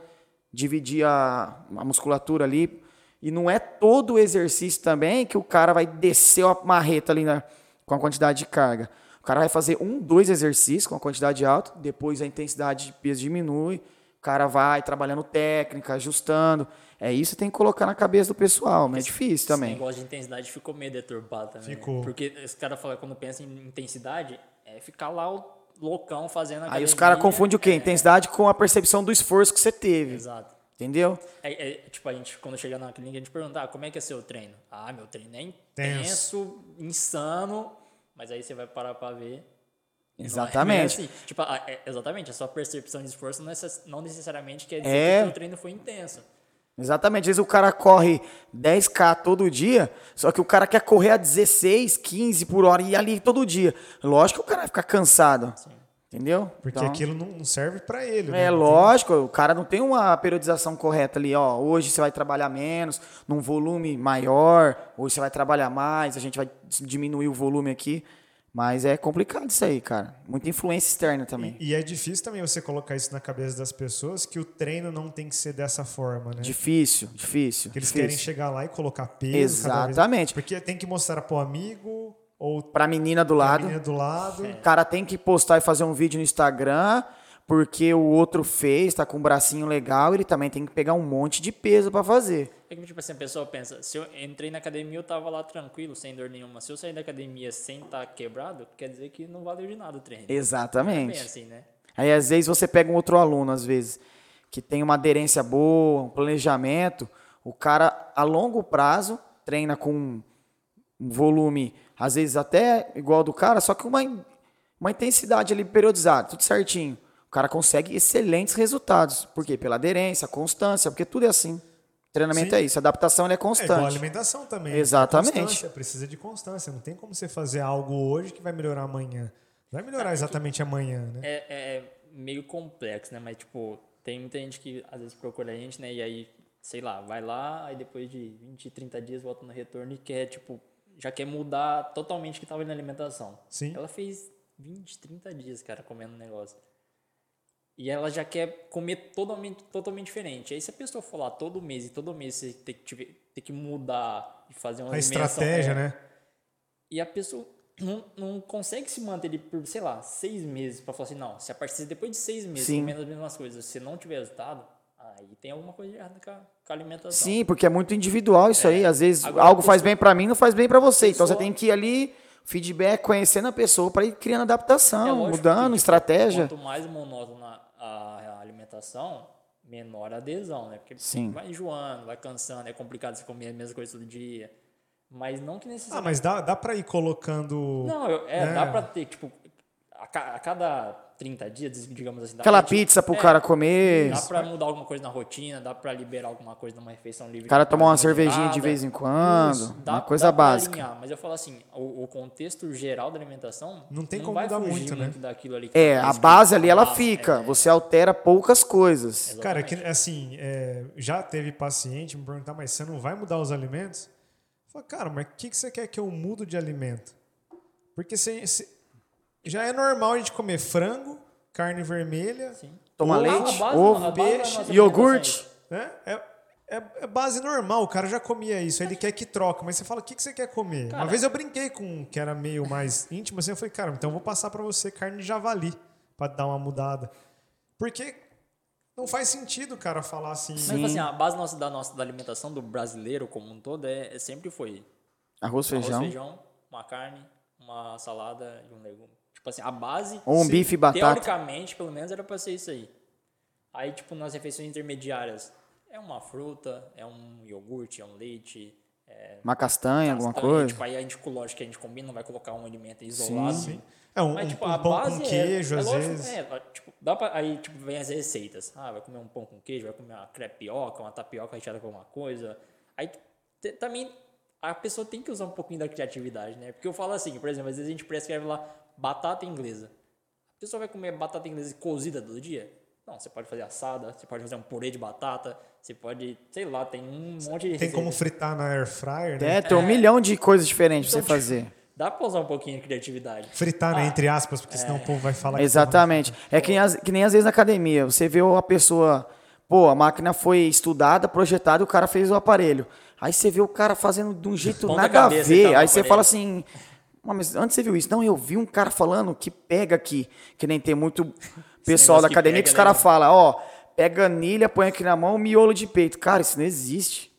Dividir a, a musculatura ali. E não é todo o exercício também que o cara vai descer a marreta ali na, com a quantidade de carga. O cara vai fazer um, dois exercícios com a quantidade alta, depois a intensidade de peso diminui, o cara vai trabalhando técnica, ajustando. É isso que tem que colocar na cabeça do pessoal, mas é difícil Esse também. negócio de intensidade ficou meio deturpado também. né? Ficou. Porque esse cara fala, quando pensa em intensidade, é ficar lá o loucão fazendo Aí os academia. caras confundem o quê? É, Intensidade com a percepção do esforço que você teve. Exato. Entendeu? É, é, tipo, a gente, quando chega na clínica, a gente pergunta, ah, como é que é seu treino? Ah, meu treino é Tenso. intenso, insano, mas aí você vai parar pra ver. é Exatamente. assim. Tipo, a- é- exatamente, a sua percepção de esforço não, necess- não necessariamente quer dizer É. que o treino foi intenso. Exatamente. Às vezes o cara corre 10k todo dia, só que o cara quer correr a 16, 15 por hora e ir ali todo dia. Lógico que o cara vai ficar cansado. Entendeu? Porque Então, aquilo não serve para ele. É né? Não tem- lógico, o cara não tem uma periodização correta ali, ó. Hoje você vai trabalhar menos, num volume maior, hoje você vai trabalhar mais, a gente vai diminuir o volume aqui. Mas é complicado isso aí, cara. Muita influência externa também. E, e é difícil também você colocar isso na cabeça das pessoas que o treino não tem que ser dessa forma, né? Difícil, difícil. Que eles difícil. querem chegar lá e colocar peso. Exatamente. Porque tem que mostrar pro amigo ou Pra menina do pra lado. menina do lado. O cara tem que postar e fazer um vídeo no Instagram, porque o outro fez, tá com um bracinho legal, ele também tem que pegar um monte de peso pra fazer. É que, tipo assim, a pessoa pensa, se eu entrei na academia, eu tava lá tranquilo, sem dor nenhuma. Se eu sair da academia sem estar quebrado, quer dizer que não valeu de nada o treino. É Exatamente. assim, né? Aí às vezes você pega um outro aluno, às vezes, que tem uma aderência boa, um planejamento, o cara a longo prazo treina com um volume, às vezes até igual ao do cara, só que uma, uma intensidade ali periodizada, tudo certinho. O cara consegue excelentes resultados. Por quê? Pela aderência, constância, porque tudo é assim. Treinamento Sim. é isso, adaptação ele é É igual a constante. alimentação também. Exatamente. Constância, precisa de constância. Não tem como você fazer algo hoje que vai melhorar amanhã. Não vai melhorar exatamente amanhã, né? É, é meio complexo, né? Mas, tipo, tem muita gente que às vezes procura a gente, né? E aí, sei lá, vai lá, aí depois de 20, 30 dias volta no retorno e quer, tipo, já quer mudar totalmente o que tava na alimentação. Sim. Ela fez 20, 30 dias, cara, comendo um negócio. E ela já quer comer totalmente, totalmente diferente. Aí se a pessoa for lá todo mês e todo mês você ter que, ter que mudar e fazer uma A estratégia, é, né? e a pessoa não, não consegue se manter ali por, sei lá, seis meses pra falar assim, não, se a partir depois de seis meses Sim. comendo as mesmas coisas, você não tiver resultado, aí tem alguma coisa de errada com a, com a alimentação. Sim, porque é muito individual isso aí. Às vezes Agora, algo a faz pessoa- bem pra mim, não faz bem pra você. Então você pessoa- tem que ir ali, feedback, conhecendo a pessoa pra ir criando É adaptação, lógico mudando que, tipo, estratégia. Quanto mais monótona a alimentação, menor a adesão, né? Porque Sim. vai enjoando, vai cansando, é complicado você comer a mesma coisa todo dia. Mas não que Ah, necessariamente. mas dá, dá pra ir colocando. Não, eu- é, né? dá pra ter, tipo, a, a cada 30 dias, digamos assim. dá Aquela pra, tipo, pizza pro é, cara comer. Dá pra mudar alguma coisa na rotina, dá pra liberar alguma coisa numa refeição livre. O cara tomar uma cervejinha de vez em quando. Isso, dá- uma coisa dá pra básica. alinhar, mas eu falo assim, o, o contexto geral da alimentação Não tem como vai mudar fugir muito, né? daquilo ali. que É, tá a base ali ela fica. é, Você altera poucas coisas. Cara, que, assim, é, já teve paciente me perguntar, mas você não vai mudar os alimentos? Eu falo, cara, mas o que, que você quer que eu mudo de alimento? Porque você- já é normal a gente comer frango, carne vermelha, Toma leite, base- ovo, peixe, iogurte. né? É, é, é base normal, o cara já comia isso, aí ele quer que troca, mas você fala, o que, que você quer comer? Uma vez eu brinquei com um que era meio mais íntimo, assim, eu falei, cara, então eu vou passar pra você carne de javali, pra dar uma mudada. Porque não faz sentido o cara falar assim, Mas tipo assim, a base nossa, da nossa da alimentação do brasileiro como um todo é, é sempre foi Arroz, arroz, feijão. feijão, uma carne, uma salada e um legume. Tipo assim, a base. Ou um se- bife e batata. Teoricamente, pelo menos era pra ser isso aí. Aí, tipo, nas refeições intermediárias, é uma fruta, é um iogurte, é um leite. É Uma castanha, alguma castanha, coisa. Tipo, aí a gente, lógico que a gente combina, não vai colocar um alimento isolado. Sim. É um, Mas, tipo, um a pão base com é- queijo, é às lógico, vezes. É, tipo, dá pra, aí, tipo, vem as receitas. Ah, vai comer um pão com queijo, vai comer uma crepioca, uma tapioca recheada com alguma coisa. Aí, também, a pessoa tem que usar um pouquinho da criatividade, né? Porque eu falo assim, por exemplo, às vezes a gente prescreve lá batata inglesa. A pessoa vai comer batata inglesa cozida todo dia? Não, você pode fazer assada, você pode fazer um purê de batata, você pode, sei lá, tem um monte de Tem receita. como fritar na air fryer, né? É, tem um milhão de coisas diferentes pra Então, você fazer. Dá pra usar um pouquinho de criatividade. Fritar, Ah. né? Entre aspas, porque senão o povo vai falar que Exatamente. É que nem, às- que nem às vezes na academia. Você vê a pessoa, pô, a máquina foi estudada, projetada e o cara fez o aparelho. Aí você vê o cara fazendo de um jeito Ponta nada a e ver. no Aí você aparelho. fala assim. "Ah, Mas antes você viu isso? Não, eu vi um cara falando que pega aqui. Que nem tem muito pessoal da que academia que pega, os caras né? falam, ó, pega anilha, põe aqui na mão, miolo de peito. Cara, isso não existe.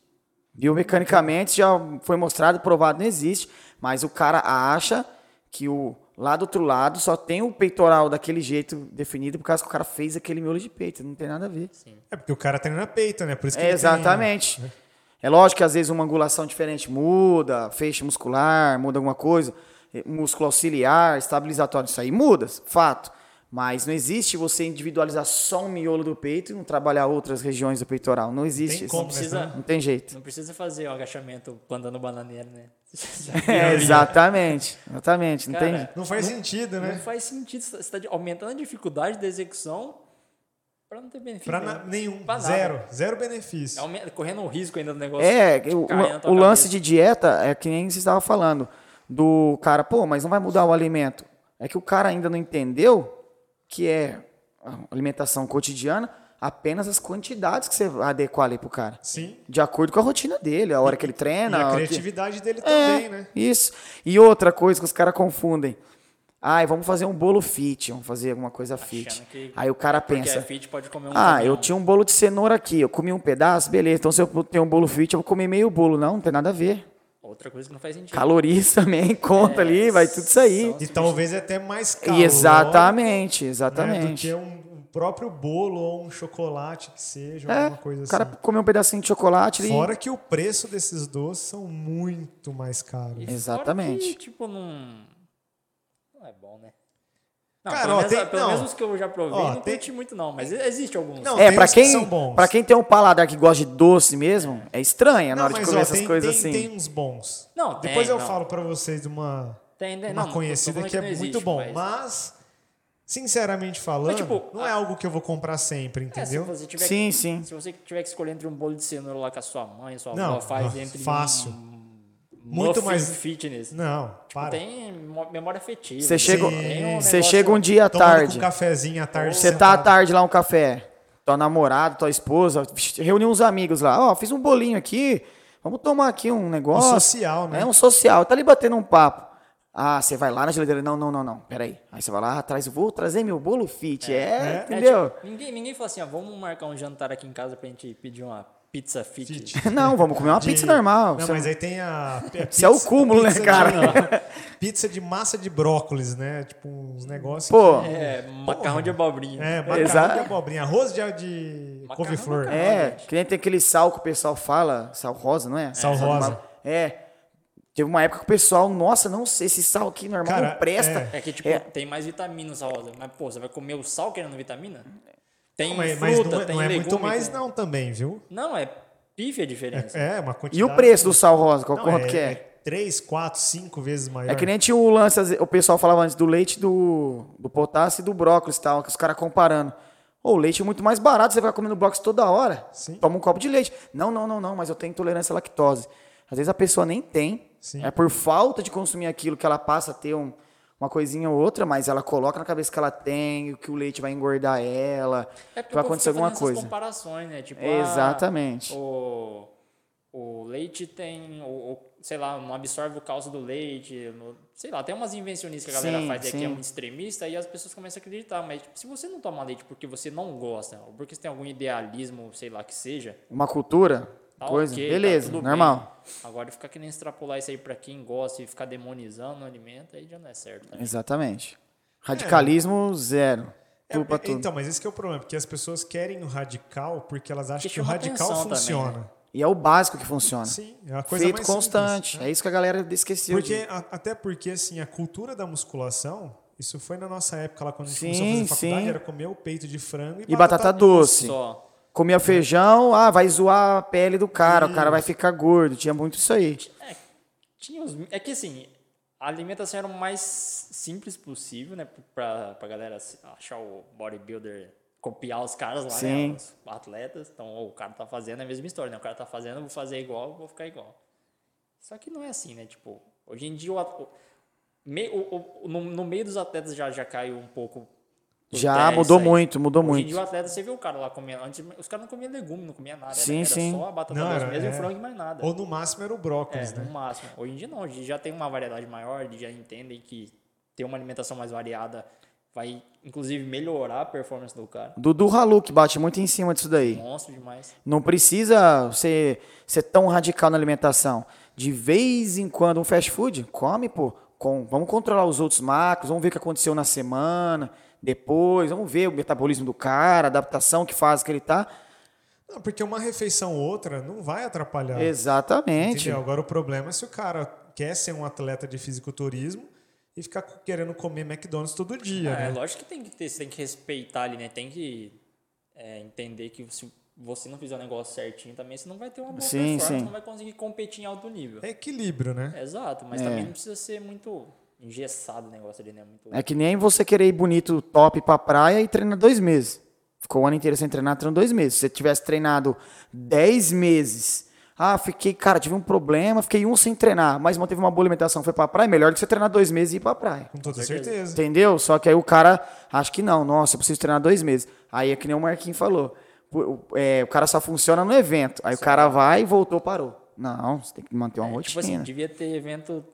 Biomecanicamente já foi mostrado, provado, não existe. Mas o cara acha que o lá do outro lado só tem o peitoral daquele jeito definido por causa que o cara fez aquele miolo de peito. Não tem nada a ver. É porque o cara treina peito, né? Por isso que É, exatamente. É lógico que às vezes uma angulação diferente muda, feixe muscular, muda alguma coisa, músculo auxiliar, estabilizatório, isso aí muda, fato. Mas não existe você individualizar só um miolo do peito e não trabalhar outras regiões do peitoral. Não existe Tem isso. como, Não precisa, Não tem jeito. não precisa fazer o agachamento plantando bananeira, né? É, exatamente. Exatamente. Não Cara, tem. Não faz sentido, Não né? faz sentido. Você está aumentando a dificuldade da execução para não ter benefício. Pra nenhum. Pra. Zero. Zero benefício. Aumenta- correndo o risco ainda do negócio. É, o, o lance de dieta é que nem você estava falando. Do cara, pô, mas não vai mudar o alimento. É que o cara ainda não entendeu que é alimentação cotidiana apenas as quantidades que você vai adequar ali pro cara. Sim. De acordo com a rotina dele, a hora que ele E treina. a hora que- criatividade dele É, também, né? Isso. E outra coisa que os caras confundem. Ai, vamos fazer um bolo fit, vamos fazer alguma coisa fit. Achando que- Aí o cara Porque pensa, é fit, pode comer um ah, caminhão. eu tinha um bolo de cenoura aqui, eu comi um pedaço, beleza. Então se eu tenho um bolo fit, eu vou comer meio bolo. Não, não tem nada a ver. Outra coisa que não faz sentido. Calorias também conta É, ali, vai tudo sair. são- E talvez até mais caro. Exatamente, Né, do exatamente. que um, um próprio bolo ou um chocolate que seja, É, alguma coisa o cara assim. comeu um pedacinho de chocolate ali. Fora que o preço desses doces são muito mais caros. E fora Exatamente. Que, tipo, não. Não é bom, né? Não, Cara, pelo, ó, menos, tem- pelo não. menos os que eu já provei, Ó, não tem- curti muito, não. Mas existe alguns. Não, É, que quem, são bons. pra quem tem um paladar que gosta de doce mesmo, é estranha na Não, hora de mas comer ó, essas tem, coisas tem, assim. tem uns bons. Não, tem, Depois eu não. falo pra vocês de uma, uma conhecida que é não muito existe, bom. mas- Mas, sinceramente falando, tipo, não é algo que eu vou comprar sempre, É, se entendeu? você tiver Sim, que, sim. Se você tiver que escolher entre um bolo de cenoura lá que a sua mãe, sua Não, avó faz não, entre fácil. um Muito muffin mais- fitness. Não, para. Tem memória afetiva. Você chega, um você negócio- chega um dia à tarde. um cafezinho à tarde. Você tá à tarde lá um café, tua namorada, tua esposa, reuniu uns amigos lá, ó, fiz um bolinho aqui, vamos tomar aqui um negócio. Um social, né? É um social, tá ali batendo um papo. Ah, você vai lá na geladeira, não, não, não, não, peraí. Aí você vai lá atrás, vou trazer meu bolo fit, é, É. entendeu? É, tipo, ninguém, ninguém fala assim, ó, vamos marcar um jantar aqui em casa pra gente pedir uma pizza fit. Não, vamos comer uma De- pizza normal. Não, Você- mas aí tem a. a Isso é o cúmulo, né, cara? De, pizza de massa de brócolis, né? Tipo, uns negócios. Pô, que- É, macarrão de abobrinha. É, macarrão Exato. de abobrinha. Arroz de, de couve-flor. É, que nem tem aquele sal que o pessoal fala, sal rosa, não é? Sal rosa. É. Teve uma época que o pessoal, nossa, não sei, esse sal aqui normal Cara, não presta. É que, tipo, É. tem mais vitaminas rosa. Mas, pô, você vai comer o sal querendo vitamina? Tem Mas, mas fruta, não é, tem não é legume. muito mais, tem- não, também, viu? Não, é pífia a diferença. É, uma quantidade. E o preço do sal rosa, qual Não, quanto é, que é? é 3, 4, 5 vezes maior. É que nem tinha o lance, o pessoal falava antes do leite do, do potássio e do brócolis e tal, que os caras comparando. Ô, o leite é muito mais barato, você vai comendo brócolis toda hora. Sim. Toma um copo de leite. Não, não, não, não, mas eu tenho intolerância à lactose. Às vezes a pessoa nem tem. Sim. É por falta de consumir aquilo que ela passa a ter um- uma coisinha ou outra, mas ela coloca na cabeça que ela tem, que o leite vai engordar ela, É que vai acontecer alguma essas coisa. comparações, né? Tipo, Exatamente. ah, o, o leite tem, o, o- sei lá, não absorve o cálcio do leite, no- sei lá, tem umas invencionistas que a galera Sim, faz aí que é sim. muito extremista e as pessoas começam a acreditar. Mas tipo, se você não toma leite porque você não gosta, ou porque você tem algum idealismo, sei lá, que seja, Uma cultura, tá coisa, ok, beleza, tá tudo normal. bem. Agora ficar querendo extrapolar isso aí pra quem gosta e ficar demonizando o alimento, aí já não é certo. Né? Exatamente. Radicalismo zero. É, Tudo pra é, tudo. Então, mas esse que é o problema, porque as pessoas querem o radical porque elas acham Porque que o radical também, funciona. né? E é o básico que funciona. Sim, é a coisa Feito mais constante. simples, né? É isso que a galera esqueceu. Porque, de- a- até porque, assim, a cultura da musculação, isso foi na nossa época, lá quando a gente Sim, começou a fazer faculdade, sim. era comer o peito de frango e, E batata doce. Só. Comia feijão, ah, vai zoar a pele do cara, o cara vai ficar gordo. Tinha muito isso aí. Tinha os, é que assim, a alimentação era o mais simples possível, né? Pra, pra galera achar o bodybuilder, copiar os caras lá, Sim. né? Os atletas. Então, o cara tá fazendo é a mesma história, né? O cara tá fazendo, vou fazer igual, vou ficar igual. Só que não é assim, né? Tipo, hoje em dia o, o- o- no, no meio dos atletas já, já caiu um pouco. Já terra mudou muito, mudou Hoje muito. dia o atleta, você vê o cara lá comendo. Antes, os caras não comiam legume, não comiam nada. Sim, era, era sim. só a batata Não, doce era- mesmo e é. o frango e mais nada. Ou no máximo era o brócolis, É, né? no máximo. Hoje em dia não, hoje em dia já tem uma variedade maior, eles já entendem que ter uma alimentação mais variada vai, inclusive, melhorar a performance do cara. Dudu Haluk bate muito em cima disso daí. Monstro demais. Não precisa ser, ser tão radical na alimentação. De vez em quando, um fast food, come, pô. Com, vamos controlar os outros macros, vamos ver o que aconteceu na semana, depois, vamos ver o metabolismo do cara, a adaptação que faz que ele tá. Não, porque uma refeição ou outra não vai atrapalhar. Exatamente. Entendeu? Agora o problema é se o cara quer ser um atleta de fisiculturismo e ficar querendo comer McDonald's todo dia. Ah, né? É lógico que tem que ter, você tem que respeitar ali, né? Tem que é, entender que se você não fizer o negócio certinho também, você não vai ter uma boa Sim, performance, sim. não vai conseguir competir em alto nível. É equilíbrio, né? Exato, mas É. também não precisa ser muito engessado o negócio ali, né? Muito... É que nem você querer ir bonito, top pra praia e treinar dois meses. Ficou o ano inteiro sem treinar, treinou dois meses. Se você tivesse treinado dez meses, ah, fiquei, cara, tive um problema, fiquei um sem treinar, mas manteve uma boa alimentação, foi pra praia, melhor do que você treinar dois meses e ir pra praia. Com toda certeza. Entendeu? Só que aí o cara acha que não, nossa, eu preciso treinar dois meses. Aí é que nem o Marquinhos falou. O, é, o cara só funciona no evento. Aí o cara vai, voltou, parou. Não, você tem que manter uma É, tipo rotina. assim, devia ter evento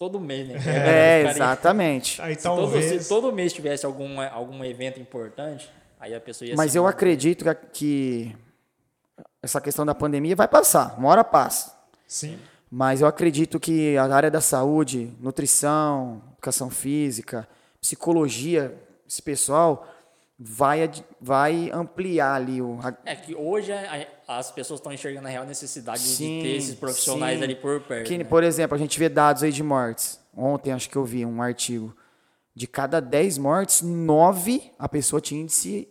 todo mês, né? é, Ficaria- exatamente. Aí Se todo, talvez. se todo mês tivesse algum, algum evento importante, aí a pessoa ia Mas eu acredito que, que essa questão da pandemia vai passar, uma hora passa. Sim. Mas eu acredito que a área da saúde, nutrição, educação física, psicologia, esse pessoal vai, vai ampliar ali o. É que hoje a- a- as pessoas estão enxergando a real necessidade Sim, de ter esses profissionais sim. ali por perto. Que, né? Por exemplo, a gente vê dados aí de mortes. Ontem acho que eu vi um artigo. De cada 10 mortes, 9 a pessoa tinha índice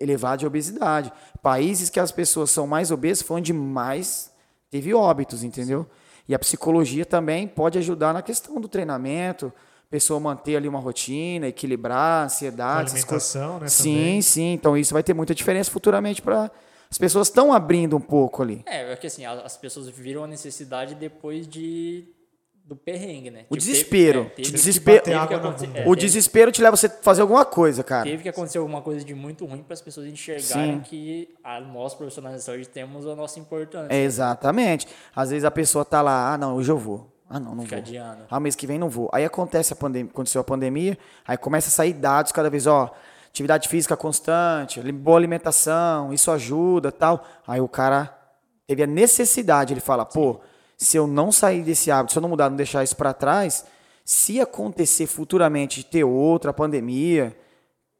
elevado de obesidade. Países que as pessoas são mais obesas foi onde mais teve óbitos, entendeu? E a psicologia também pode ajudar na questão do treinamento, a pessoa manter ali uma rotina, equilibrar a ansiedade, coisas. alimentação, né? Sim, também. sim. Então isso vai ter muita diferença futuramente para as pessoas estão abrindo um pouco ali. É, é que assim, as pessoas viram a necessidade depois de do perrengue, né? O Tipo, teve- desespero. é, Te teve- desespero- teve que água é, O teve- desespero te leva você a fazer alguma coisa, cara. Teve que acontecer alguma coisa de muito ruim para as pessoas enxergarem Sim. que a, nós, profissionais de saúde, temos a nossa importância. É, exatamente. Às vezes a pessoa tá lá, ah, não, hoje eu vou. Ah, não, não Fica vou. adiando. Ah, mês que vem não vou. Aí acontece a pandemia, aconteceu a pandemia, aí começa a sair dados cada vez, ó, atividade física constante, boa alimentação, isso ajuda, tal. Aí o cara teve a necessidade, ele fala, pô, se eu não sair desse hábito, se eu não mudar, não deixar isso para trás, se acontecer futuramente de ter outra pandemia,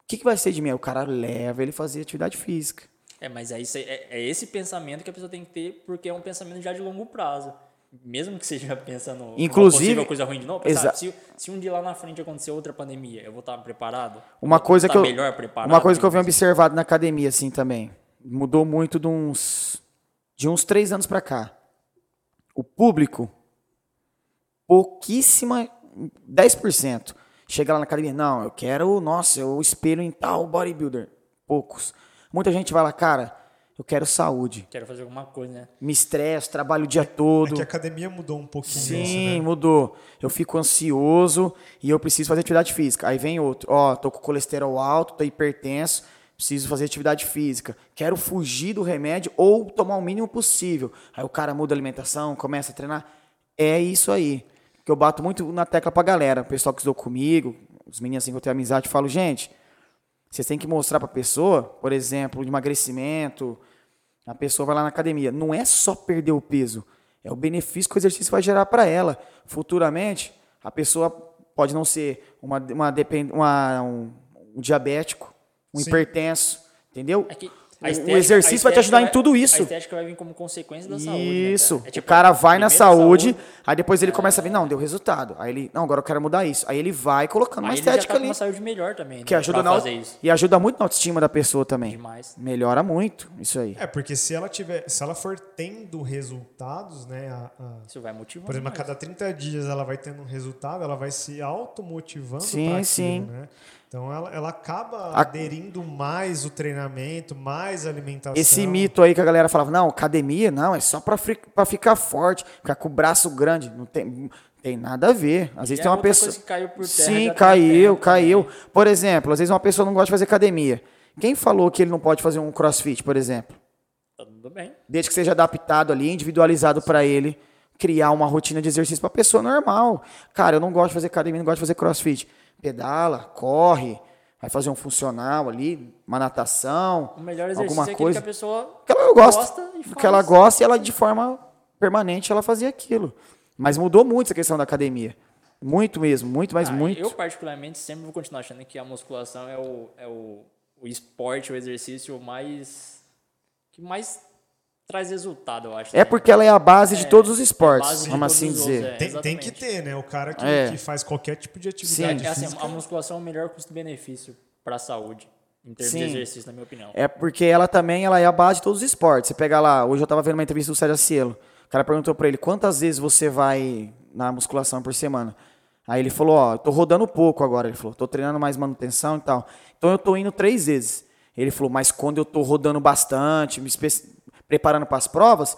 o que, que vai ser de mim? Aí o cara leva ele fazer atividade física. É, mas é, isso, é, é esse pensamento que a pessoa tem que ter, porque é um pensamento já de longo prazo. Mesmo que seja pensando Inclusive- possível coisa ruim de novo, pensar, se, se um dia lá na frente acontecer outra pandemia, eu vou estar preparado? Uma coisa estar que eu, melhor preparado? uma coisa que eu venho observado na academia assim também, mudou muito de uns de uns três anos pra cá. O público pouquíssima 10% chega lá na academia, não, eu quero, nossa, eu espelho em tal bodybuilder, poucos. Muita gente vai lá, cara, eu quero saúde, Quero fazer alguma coisa, né? me estresso, trabalho o dia É todo. que a academia mudou um pouquinho Sim, isso, né? mudou. Eu fico ansioso e eu preciso fazer atividade física. Aí vem outro, ó, tô com colesterol alto, tô hipertenso, preciso fazer atividade física. Quero fugir do remédio ou tomar o mínimo possível. Aí o cara muda a alimentação, começa a treinar. É isso aí. Que eu bato muito na tecla pra galera, o pessoal que estudou comigo, os meninos assim que eu tenho amizade, eu falo, gente, vocês têm que mostrar pra pessoa, por exemplo, emagrecimento, a pessoa vai lá na academia. Não é só perder o peso, é o benefício que o exercício vai gerar para ela. Futuramente, a pessoa pode não ser uma, uma, uma um, um diabético, um Sim. hipertenso, entendeu? É que O- a o estética- exercício a vai te ajudar em estética tudo vai- isso. A estética vai vir como consequência da saúde. né, Isso. cara? É tipo, o cara vai na primeiro saúde, aí depois ele começa a ver, não, deu resultado. Aí ele, não, agora eu quero mudar isso. Aí ele vai colocando uma estética tá com ali. uma saúde melhor também, Que né, ajuda pra na, fazer isso. e ajuda muito na autoestima da pessoa também. Demais. Melhora muito isso aí. É, porque se ela tiver, se ela for tendo resultados, né, a- a- Isso vai motivar. por exemplo, a demais. cada 30 dias ela vai tendo um resultado, ela vai se automotivando Sim, para aquilo, sim. né? Então ela, ela acaba A- aderindo mais o treinamento, mais a alimentação. Esse mito aí que a galera falava, não, academia não, é só pra ficar forte, ficar com o braço grande. Não tem, tem nada a ver. Às vezes E tem é uma outra pessoa. coisa que caiu por terra, Sim, tá caiu, caiu. também. Por exemplo, às vezes uma pessoa não gosta de fazer academia. Quem falou que ele não pode fazer um crossfit, por exemplo? Tá tudo bem. Desde que seja adaptado ali, individualizado pra ele, criar uma rotina de exercício pra pessoa normal. Cara, eu não gosto de fazer academia, não gosto de fazer crossfit. Pedala, corre, vai fazer um funcional ali, uma natação, O melhor exercício alguma é aquele coisa. que a pessoa que ela gosta, gosta e que ela gosta e ela de forma permanente ela fazia aquilo. Mas mudou muito essa questão da academia. Muito mesmo, muito, mas Ah, muito. Eu, particularmente, sempre vou continuar achando que a musculação é o, é o, o esporte, o exercício mais. que mais traz resultado, eu acho. É porque ela é a base de todos os é esportes, base de vamos assim outros, dizer. é. Tem, tem que ter, né? O cara que, É. que faz qualquer tipo de É, atividade é assim, física. a musculação é o melhor custo-benefício para a saúde, em termos Sim. de exercício, na minha opinião. É porque ela também ela é a base de todos os esportes. Você pega lá, hoje eu tava vendo uma entrevista do Sérgio Cielo. O cara perguntou pra ele quantas vezes você vai na musculação por semana. Aí ele falou, ó, eu tô rodando pouco agora. Ele falou, tô treinando mais manutenção e tal. Então eu tô indo três vezes. Ele falou, mas quando eu tô rodando bastante, me espe- preparando para as provas,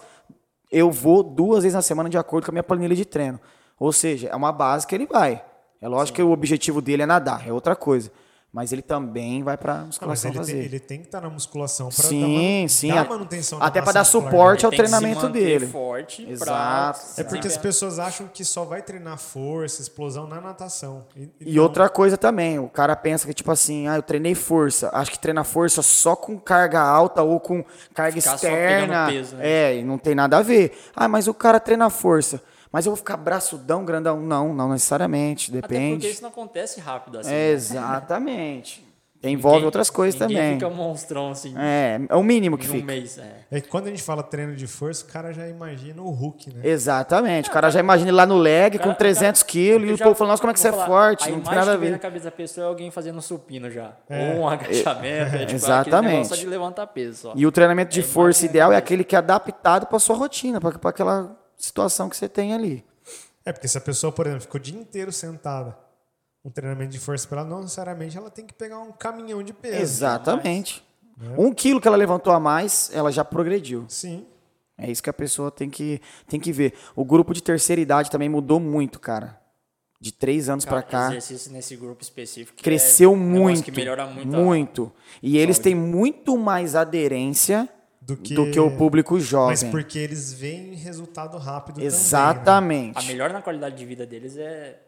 eu vou duas vezes na semana de acordo com a minha planilha de treino. Ou seja, é uma base que ele vai. É lógico que o objetivo dele é nadar, é outra coisa. Mas ele também vai pra Não, mas musculação ele fazer. tem, ele tem que estar na musculação para Sim, dar, sim. dar a- manutenção Até para dar suporte ao treinamento dele. forte pra Exato. se É porque as pessoas acham que só vai treinar força, explosão na natação. E, E não. outra coisa também, o cara pensa que, tipo assim, ah, eu treinei força. Acho que treina força só com carga alta ou com carga Ficar externa. peso, né? É, e não tem nada a ver. Ah, mas o cara treina força. Mas eu vou ficar braçudão, grandão. Não, não necessariamente. Até porque Depende. isso não acontece rápido assim. É, né? exatamente. Envolve Ninguém- outras coisas também. fica monstrão assim É, é o mínimo que um fica. mês. É. É que quando a gente fala treino de força, o cara já imagina o Hulk, né? Exatamente. O cara já imagina ele lá no leg com Cara, 300 cara, quilos e o povo falando, nossa, como é que você é forte? A Não tem nada a que vem na ver. cabeça da pessoa é alguém fazendo supino já. É. Ou um agachamento. É, tipo, Exatamente. só de levantar peso. Só. E o treinamento de É força imagem ideal é aquele que é adaptado para sua rotina, para aquela situação que você tem ali. É porque se a pessoa, por exemplo, ficou o dia inteiro sentada, um treinamento de força para ela, não necessariamente ela tem que pegar um caminhão de peso. Exatamente. Um quilo que ela levantou a mais, ela já progrediu. Sim. É isso que a pessoa tem que, tem que ver. O grupo de terceira idade também mudou muito, cara. De três anos pra cá. exercício nesse grupo específico. que Cresceu é muito. Que melhora muito. a- muito. E eles têm muito mais aderência Do que, do que o público Mas jovem. porque eles veem resultado rápido também. né? Exatamente. A melhora na qualidade de vida deles é.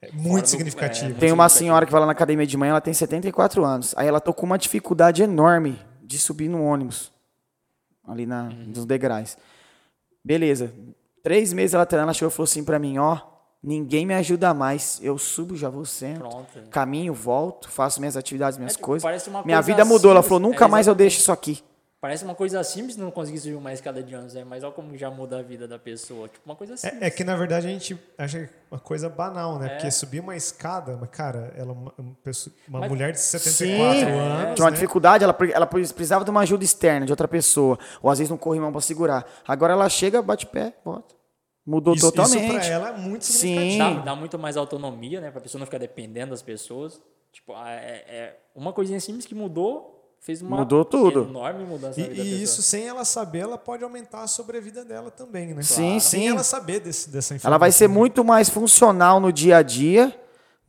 É muito do- significativo. é, muito Tem uma significativo. senhora que vai lá na academia de manhã, ela tem 74 anos. Aí ela tô com uma dificuldade enorme de subir no ônibus. Ali na, Uhum. nos degraus. Beleza. Três meses ela treinando, ela chegou e falou assim pra mim, ó, ninguém me ajuda mais. Eu subo, já vou sento. Pronto. Caminho, volto, faço minhas atividades, minhas É, tipo, coisas. parece uma Minha coisa vida mudou. Ela falou, nunca É, mais eu exatamente. deixo isso aqui. Parece uma coisa simples não conseguir subir uma escada de anos, né? Mas olha como já muda a vida da pessoa. Tipo, uma coisa simples. É, é que na verdade a gente acha uma coisa banal, né? É. Porque subir uma escada, mas cara, ela é uma, uma pessoa- uma Mas- mulher de Sim, 74 anos. tinha uma né? dificuldade, ela, ela precisava de uma ajuda externa, de outra pessoa. Ou às vezes não corre mão pra segurar. Agora ela chega, bate pé, volta. Mudou Isso, isso totalmente. pra ela é muito Sim. Dá, dá muito mais autonomia, né? Pra pessoa não ficar dependendo das pessoas. Tipo, é, é uma coisinha simples que mudou, fez uma Mudou tudo. enorme mudança na E, vida da e isso, sem ela saber, ela pode aumentar a sobrevida dela também, né? Sim, Sem sim. ela saber desse, dessa informação. Ela vai ser muito mais funcional no dia a dia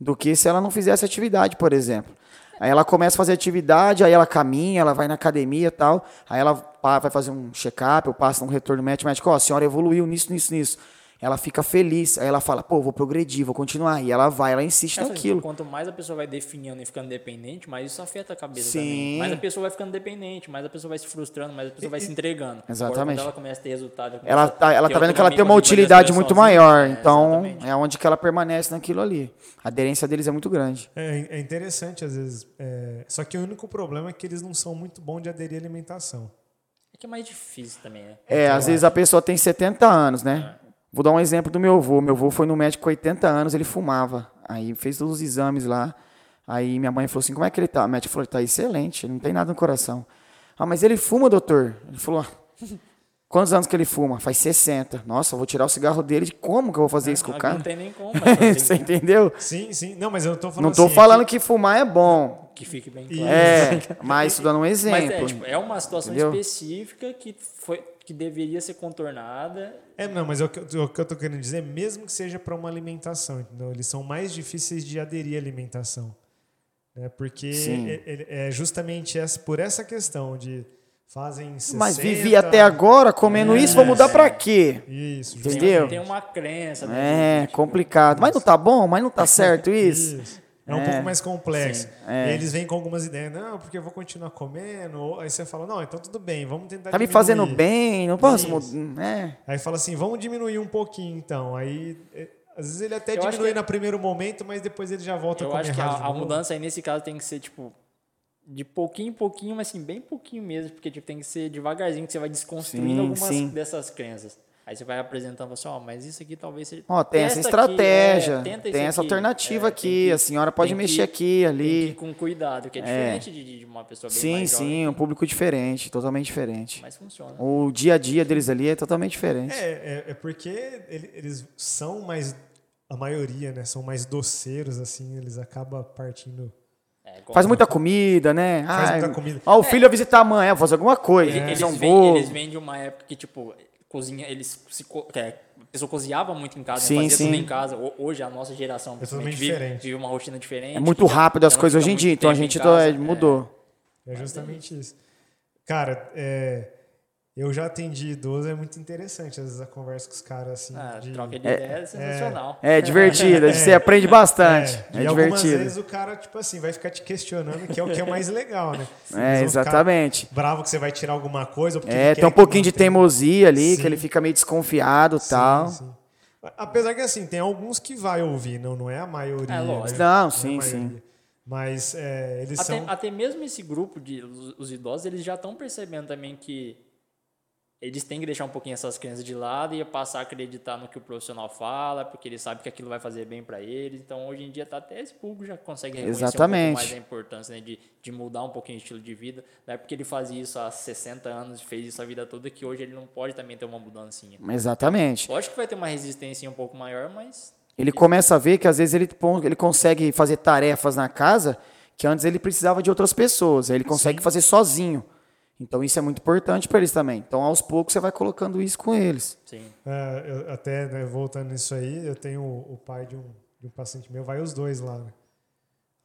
do que se ela não fizesse atividade, por exemplo. Aí ela começa a fazer atividade, aí ela caminha, ela vai na academia e tal, aí ela vai fazer um check-up, ou passa um retorno médico, médico, ó, a senhora evoluiu nisso, nisso, nisso. Ela fica feliz, aí ela fala, pô, vou progredir, vou continuar. E ela vai, ela insiste É, naquilo. Quanto mais a pessoa vai definhando e ficando dependente, mais isso afeta a cabeça Sim. também. Mais a pessoa vai ficando dependente, mais a pessoa vai se frustrando, mais a pessoa vai se entregando. Agora, Exatamente. quando ela começa a ter resultado, Ela tá, ela tá vendo que ela tem uma utilidade muito maior, É, então exatamente. é onde que ela permanece naquilo ali. A aderência deles é muito grande. É, é interessante, às vezes. é, Só que o único problema é que eles não são muito bons de aderir à alimentação. É que é mais difícil também, né? É, às vezes a pessoa tem 70 anos, né? Vou dar um exemplo do meu avô. Meu avô foi no médico com 80 anos, ele fumava. Aí fez todos os exames lá. Aí minha mãe falou assim: como é que ele tá? O médico falou: ele tá excelente, ele não tem nada no coração. Ah, mas ele fuma, doutor? Ele falou: "Ah, quantos anos que ele fuma? Faz 60. Nossa, eu vou tirar o cigarro dele. De como que eu vou fazer isso com o cara? Não tem nem como, mas Você que, entendeu? Sim, sim. Não, mas eu não tô falando Não tô assim, é falando que fumar é bom. que fique bem E- claro. É, mas isso dando um Mas exemplo. é, tipo, é uma situação Entendeu? específica que, foi, que deveria ser contornada. É, não, mas é o que, eu- o que eu tô querendo dizer, mesmo que seja para uma alimentação, entendeu? Eles são mais difíceis de aderir à alimentação. Né? Porque é, é- é justamente essa, por essa questão de fazem 60... Mas vivi até agora comendo isso, vou mudar pra quê? Isso, Entendeu? tem uma crença. né, É, complicado. Mas não tá bom? Mas não tá certo isso? Isso. É um pouco mais complexo. é. E eles vêm com algumas ideias, não, porque eu vou continuar comendo. Aí você fala, não, então tudo bem, vamos tentar Tá me diminuir. fazendo bem, não posso. É. Aí fala assim, vamos diminuir um pouquinho então. Aí, é, às vezes ele até Eu diminui que- no primeiro momento, mas depois ele já volta a Eu comer acho que a, a mudança aí nesse caso tem que ser, tipo, de pouquinho em pouquinho, mas assim, bem pouquinho mesmo, porque tipo, tem que ser devagarzinho que você vai desconstruindo Sim, algumas sim. dessas crenças. Aí você vai apresentando assim, ó, mas isso aqui talvez seja. Ó, tem essa estratégia, aqui, é, tenta tem essa aqui. alternativa É, aqui, que- a senhora pode tem que- mexer aqui, Tem que ir ali. com cuidado, que é diferente de, de uma pessoa bem Sim, mais jovem, sim, um público diferente, totalmente diferente. mas funciona. O dia a dia deles ali é totalmente diferente. É, é, é porque ele- eles são mais. A maioria, né? São mais doceiros, assim, eles acabam partindo. É, Faz muita comida, né? Faz Ai, muita comida. Ó, o filho vai visitar a mãe, é, vou fazer alguma coisa. Eles, um vêm, bolo. eles vêm de uma época que, tipo, cozinha, eles se. co- é, a pessoa cozinhava muito em casa, né? Sim, fazia sim. tudo em casa. Ho- Hoje a nossa geração totalmente vive, diferente. vive uma rotina diferente. É muito rápido as coisas hoje em muito dia, então a tempo em gente casa, tá- é. mudou. É justamente isso. Cara, é, eu já atendi idoso, é muito interessante às vezes a conversa com os caras assim. Ah, de- troca de ideia é sensacional. É divertido, você aprende bastante. É, e algumas divertido. vezes o cara, tipo assim, vai ficar te questionando, que é o que é mais legal, né? É, exatamente. Bravo que você vai tirar alguma coisa. ou porque É, tem um pouquinho de teimosia ali, Sim. que ele fica meio desconfiado e tal. sim. Apesar que assim, tem alguns que vai ouvir, não, não é a maioria. É, lógico. né? Não, é sim, sim. Mas é, eles Até, são. até mesmo esse grupo de os, os idosos, eles já estão percebendo também que eles têm que deixar um pouquinho essas crenças de lado e passar a acreditar no que o profissional fala, porque eles sabem que aquilo vai fazer bem para eles. Então, hoje em dia, tá até esse público já consegue reconhecer Exatamente. um pouco mais a importância né, de, de mudar um pouquinho o estilo de vida. Não é porque ele fazia isso há 60 anos, fez isso a vida toda, que hoje ele não pode também ter uma mudancinha. Exatamente. Lógico que vai ter uma resistência um pouco maior, mas Ele começa a ver que às vezes ele, ele consegue fazer tarefas na casa que antes ele precisava de outras pessoas. Aí ele consegue fazer sozinho. Então isso é muito importante para eles também. Então aos poucos você vai colocando isso com eles. sim. É, eu- até né, voltando nisso aí, eu tenho o, o pai de um, de um paciente meu, vai os dois lá. né?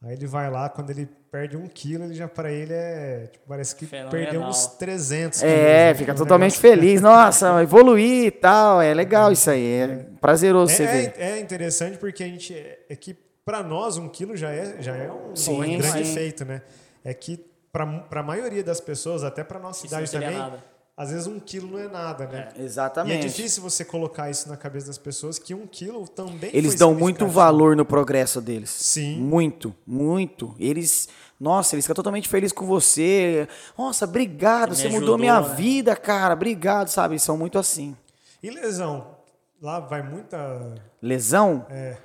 Aí ele vai lá, quando ele perde um quilo, ele já para ele é. Tipo, parece que Fenomenal. perdeu uns 300 quilos. É, né? fica Um totalmente negócio- feliz. Nossa, evoluir e tal. É legal isso aí. É prazeroso você ver. É, é interessante porque a gente. É, é que para nós um quilo já é, já é um, Sim, um grande sim. feito, né? É que para a maioria das pessoas, até para nossa Isso seria também, nada. às vezes um quilo não é nada, né? E é Exatamente. difícil você colocar isso na cabeça das pessoas que um quilo também Eles foi dão muito valor no progresso deles. Sim. Muito, muito. Eles, nossa, eles ficam totalmente felizes com você. Nossa, obrigado, Me você ajudou, mudou minha né? vida, cara. Obrigado, sabe? Eles são muito assim. E lesão? Lá vai muita. Lesão? É,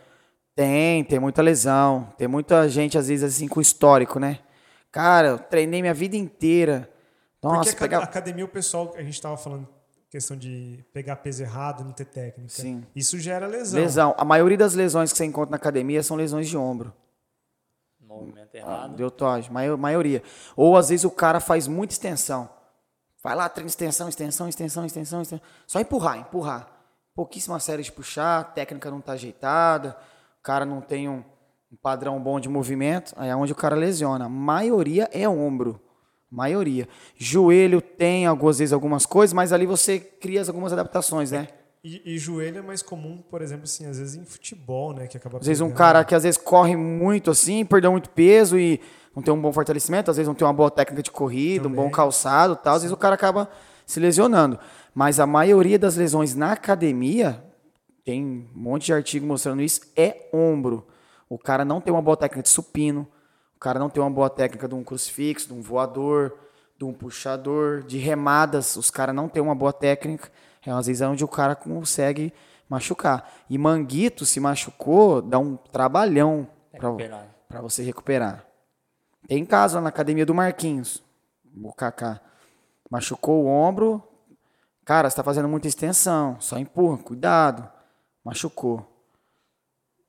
Tem, tem muita lesão. Tem muita gente, às vezes, assim, com histórico, né? Cara, eu treinei minha vida inteira. porque Nossa, a pegar. academia, o pessoal, a gente estava falando questão de pegar peso errado, não ter técnica. Sim. Isso gera lesão. Lesão. A maioria das lesões que você encontra na academia são lesões de ombro. Movimento errado. Deltoide, mai- maioria. Ou às vezes o cara faz muita extensão. Vai lá, treina extensão, extensão, extensão, extensão, extensão. Só empurrar, empurrar. Pouquíssima série de puxar, a técnica não tá ajeitada, o cara não tem um, um padrão bom de movimento, aí é onde o cara lesiona. A maioria é ombro. Maioria. Joelho tem algumas vezes algumas coisas, mas ali você cria algumas adaptações, né? E, e joelho é mais comum, por exemplo, assim, às vezes em futebol, né? Que acaba Às vezes um cara que às vezes corre muito assim, perdeu muito peso e não tem um bom fortalecimento, às vezes não tem uma boa técnica de corrida, um bom Também. calçado, tal, às vezes o cara acaba se lesionando. Mas a maioria das lesões na academia, tem um monte de artigo mostrando isso, é ombro. O cara não tem uma boa técnica de supino, o cara não tem uma boa técnica de um crucifixo, de um voador, de um puxador, de remadas, os caras não têm uma boa técnica. É às vezes é onde o cara consegue machucar. E Manguito se machucou, dá um trabalhão para você recuperar. Tem caso lá na academia do Marquinhos, o Kaká. Machucou o ombro. Cara, você tá fazendo muita extensão. Só empurra, cuidado. Machucou.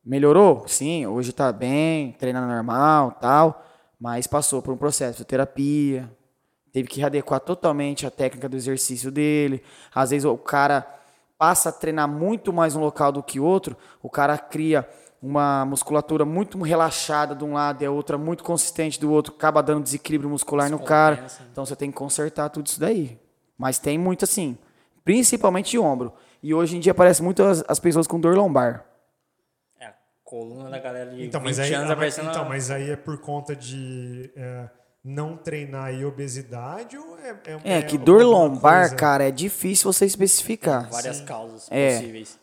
Melhorou? Sim, hoje tá bem, treinando normal, tal. Mas passou por um processo de terapia. Teve que readequar totalmente a técnica do exercício dele. Às vezes o cara passa a treinar muito mais um local do que outro. O cara cria uma musculatura muito relaxada de um lado e a outra muito consistente do outro. Acaba dando desequilíbrio muscular no cara. Descompensa. Então você tem que consertar tudo isso daí. Mas tem muito assim, principalmente de ombro. E hoje em dia aparece muito as, as pessoas com dor lombar. É, coluna da galera de Então, 20 mas aí, anos ah, aparecendo. então, mas aí é por conta de é, não treinar e obesidade ou é. É, que dor lombar, coisa? cara, é difícil você especificar. várias causas É. possíveis.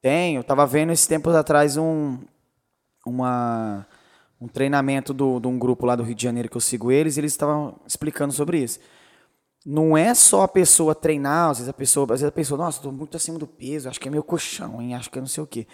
Tem, eu tava vendo esses tempos atrás um uma um treinamento do, de um grupo lá do Rio de Janeiro que eu sigo eles, e eles estavam explicando sobre isso. Não é só a pessoa treinar, às vezes a pessoa, às vezes a pessoa, nossa, estou muito acima do peso, acho que é meu colchão, hein? acho que é não sei o quê.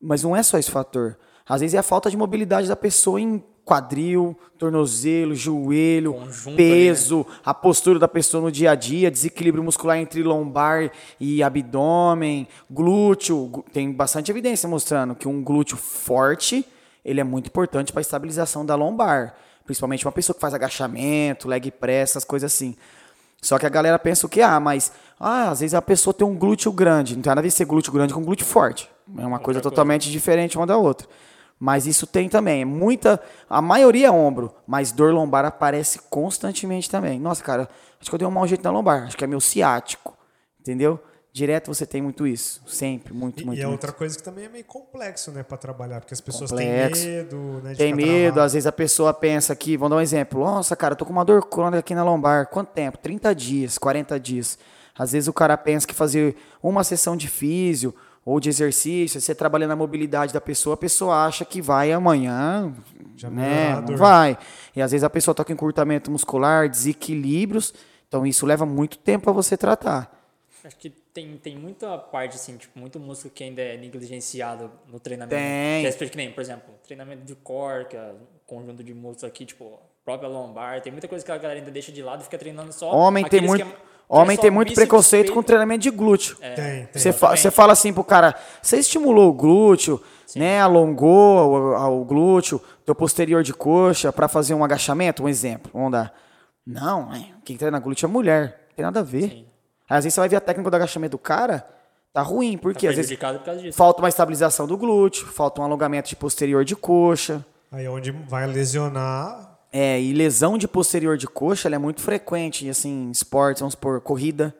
Mas não é só esse fator. Às vezes é a falta de mobilidade da pessoa em quadril, tornozelo, joelho, Conjunto peso, ali, né? a postura da pessoa no dia a dia, desequilíbrio muscular entre lombar e abdômen, glúteo. Tem bastante evidência mostrando que um glúteo forte ele é muito importante para a estabilização da lombar. Principalmente uma pessoa que faz agachamento, leg press, essas coisas assim. Só que a galera pensa o que? Ah, mas ah, às vezes a pessoa tem um glúteo grande. Não tem nada a ver ser glúteo grande com glúteo forte. É uma coisa totalmente diferente uma da outra. Mas isso tem também. É muita. A maioria é ombro, mas dor lombar aparece constantemente também. Nossa, cara, acho que eu dei um mau jeito na lombar. Acho que é meu ciático. Entendeu? Direto você tem muito isso. Sempre, muito, e, muito. E é muito. outra coisa que também é meio complexo, né, para trabalhar, porque as pessoas complexo. têm medo, né? tem medo, travado. às vezes a pessoa pensa aqui, vamos dar um exemplo. Nossa, cara, eu tô com uma dor crônica aqui na lombar. Quanto tempo? 30 dias, 40 dias. Às vezes o cara pensa que fazer uma sessão de físio ou de exercício, você trabalhando a mobilidade da pessoa, a pessoa acha que vai amanhã, Já né? Não vai. E às vezes a pessoa está com encurtamento muscular, desequilíbrios, então isso leva muito tempo para você tratar. Acho que tem, tem muita parte, assim, tipo, muito músculo que ainda é negligenciado no treinamento. Tem. Que é que nem, por exemplo, treinamento de core, que é conjunto de músculos aqui, tipo, própria lombar. Tem muita coisa que a galera ainda deixa de lado e fica treinando só. Homem tem muito. É Homem tem muito preconceito com treinamento de glúteo. É, tem, tem. Você, fa você fala assim pro cara, você estimulou o glúteo, Sim. né? Alongou o, o, glúteo, teu posterior de coxa para fazer um agachamento, um exemplo. Vamos dar. Não, quem treina glúteo é mulher. Não tem nada a ver. Sim. Às vezes você vai ver a técnica do agachamento do cara, tá ruim, porque tá às vezes falta uma estabilização do glúteo, falta um alongamento de posterior de coxa. Aí é onde vai lesionar é, e lesão de posterior de coxa é muito frequente, assim, esportes, vamos supor, corrida,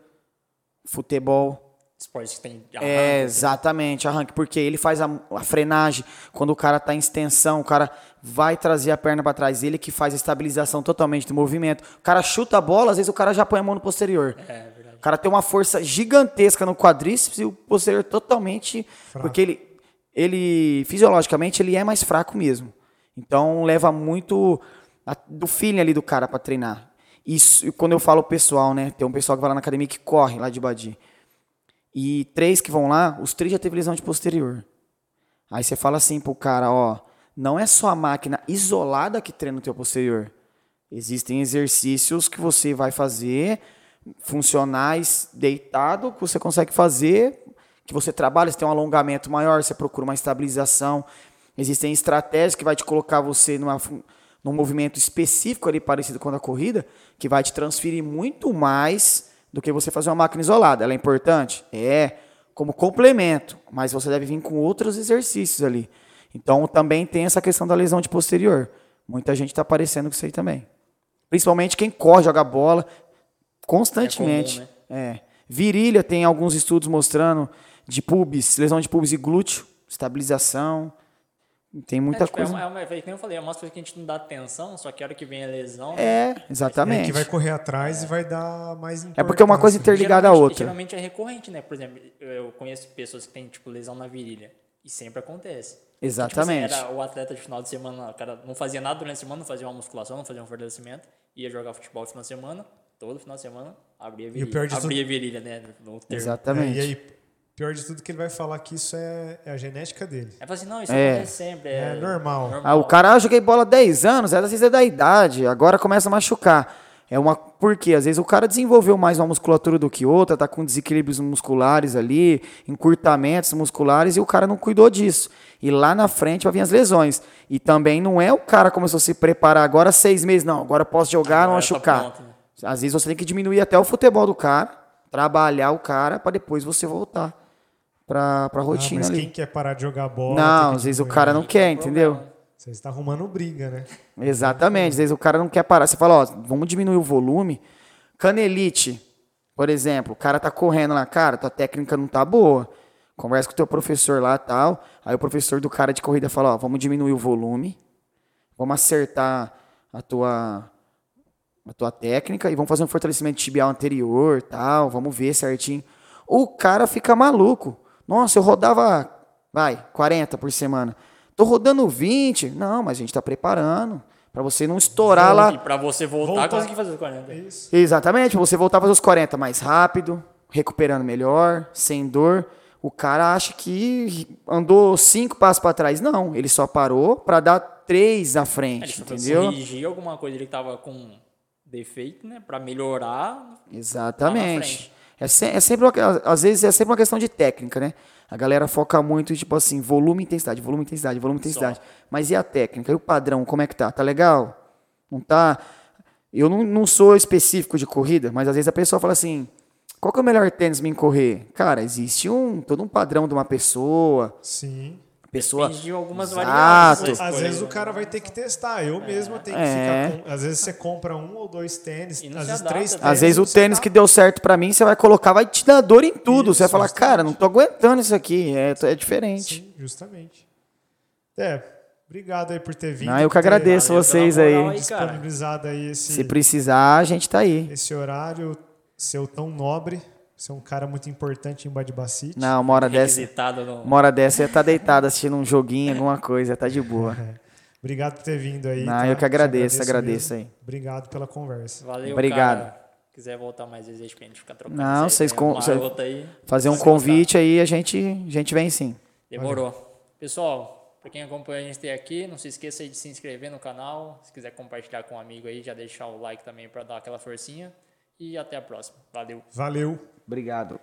futebol. Esportes que tem arranque. É, exatamente, arranque, porque ele faz a, a frenagem, quando o cara está em extensão, o cara vai trazer a perna para trás, ele que faz a estabilização totalmente do movimento. O cara chuta a bola, às vezes o cara já põe a mão no posterior. É, verdade. O cara tem uma força gigantesca no quadríceps e o posterior totalmente, fraco. porque ele, ele, fisiologicamente, ele é mais fraco mesmo. Então leva muito do feeling ali do cara para treinar. Isso, quando eu falo pessoal, né? Tem um pessoal que vai lá na academia que corre lá de Badi. E três que vão lá, os três já teve lesão de posterior. Aí você fala assim pro cara, ó, não é só a máquina isolada que treina o teu posterior. Existem exercícios que você vai fazer funcionais deitado, que você consegue fazer, que você trabalha, você tem um alongamento maior, você procura uma estabilização. Existem estratégias que vai te colocar você numa num movimento específico ali parecido com a corrida, que vai te transferir muito mais do que você fazer uma máquina isolada. Ela é importante? É, como complemento, mas você deve vir com outros exercícios ali. Então também tem essa questão da lesão de posterior. Muita gente está aparecendo com isso aí também. Principalmente quem corre, joga bola constantemente. É, comum, né? é. Virilha tem alguns estudos mostrando de pubis, lesão de pubis e glúteo, estabilização. Tem muita é, tipo, coisa. É, uma, é, como eu falei, é uma coisa que a gente não dá atenção, só que a hora que vem a lesão. É, exatamente. É que vai correr atrás é. e vai dar mais É porque é uma coisa interligada à outra. Geralmente é recorrente, né? Por exemplo, eu conheço pessoas que têm tipo lesão na virilha e sempre acontece. Exatamente. Tipo, assim, era o atleta de final de semana, o cara não fazia nada durante a semana, não fazia uma musculação, não fazia um fortalecimento, ia jogar futebol no final de semana, todo final de semana, abria a virilha. Abria tudo... a virilha, né? Exatamente. É, e aí, Pior de tudo que ele vai falar que isso é, é a genética dele. É assim, não, isso é. acontece sempre. É, é normal. normal. Ah, o cara, ah, joguei bola 10 anos, às vezes é da idade, agora começa a machucar. É uma. Por quê? Às vezes o cara desenvolveu mais uma musculatura do que outra, tá com desequilíbrios musculares ali, encurtamentos musculares, e o cara não cuidou disso. E lá na frente vai vir as lesões. E também não é o cara começou a se preparar agora seis meses, não, agora posso jogar, agora não machucar. Pronto, né? Às vezes você tem que diminuir até o futebol do cara, trabalhar o cara, para depois você voltar pra, pra rotina ah, mas ali. quem quer parar de jogar bola? Não, às vezes o cara não quer, entendeu? Você está arrumando briga, né? Exatamente, às vezes o cara não quer parar. Você fala, ó, vamos diminuir o volume. Canelite, por exemplo, o cara tá correndo lá, cara, tua técnica não tá boa. Conversa com o teu professor lá tal. Aí o professor do cara de corrida fala, ó, vamos diminuir o volume. Vamos acertar a tua a tua técnica e vamos fazer um fortalecimento tibial anterior, tal, vamos ver certinho. O cara fica maluco. Nossa, eu rodava, vai, 40 por semana. tô rodando 20. Não, mas a gente tá preparando. Pra você não estourar lá. E pra você voltar, Voltar. conseguir fazer os 40. Isso. Exatamente, pra você voltar a fazer os 40 mais rápido, recuperando melhor, sem dor. O cara acha que andou cinco passos para trás. Não, ele só parou para dar três à Ele frente, foi entendeu? corrigir alguma coisa ele tava com defeito, né? Pra melhorar. Lá na Exatamente. É, se- é sempre uma, às vezes é sempre uma questão de técnica, né? A galera foca muito, tipo assim, volume e intensidade, volume intensidade, volume e intensidade. Mas e a técnica? E o padrão, como é que tá? Tá legal? Não tá? Eu não, não sou específico de corrida, mas às vezes a pessoa fala assim, qual que é o melhor tênis mim correr? Cara, existe um, todo um padrão de uma pessoa. Sim. Pessoa... Depende de algumas Exato. variáveis. Às vezes o cara vai ter que testar. Eu mesmo tenho que É. ficar com. Às vezes você compra um ou dois tênis, não às vezes três tênis. Às vezes não o tênis que deu certo pra mim, você vai colocar, vai te dar dor em tudo. você vai Isso, falar, justamente. cara, não tô aguentando isso aqui. É, é diferente. Sim, justamente. É, obrigado aí por ter vindo. Ah, eu que ter agradeço vocês aí. cara. disponibilizado aí esse, Se precisar, a gente tá aí. esse horário seu tão nobre. Você é um cara muito importante em Badibacite. Não, uma hora dessa, no... uma hora dessa ia tá deitado assistindo um joguinho, alguma coisa, tá de boa. Obrigado por ter vindo aí. Não, tá? eu que agradeço, agradeço mesmo. aí. Obrigado pela conversa. Valeu, Obrigado. cara. Se quiser voltar mais vezes aí pra gente ficar trocando Não, vocês com- cê- aí. Fazer um convite aí, a gente, a gente vem sim. Demorou. Pessoal, pra quem acompanha a gente até aqui, não se esqueça aí de se inscrever no canal. Se quiser compartilhar com um amigo aí, já deixar o like também pra dar aquela forcinha. E até a próxima. Valeu. Valeu. Obrigado.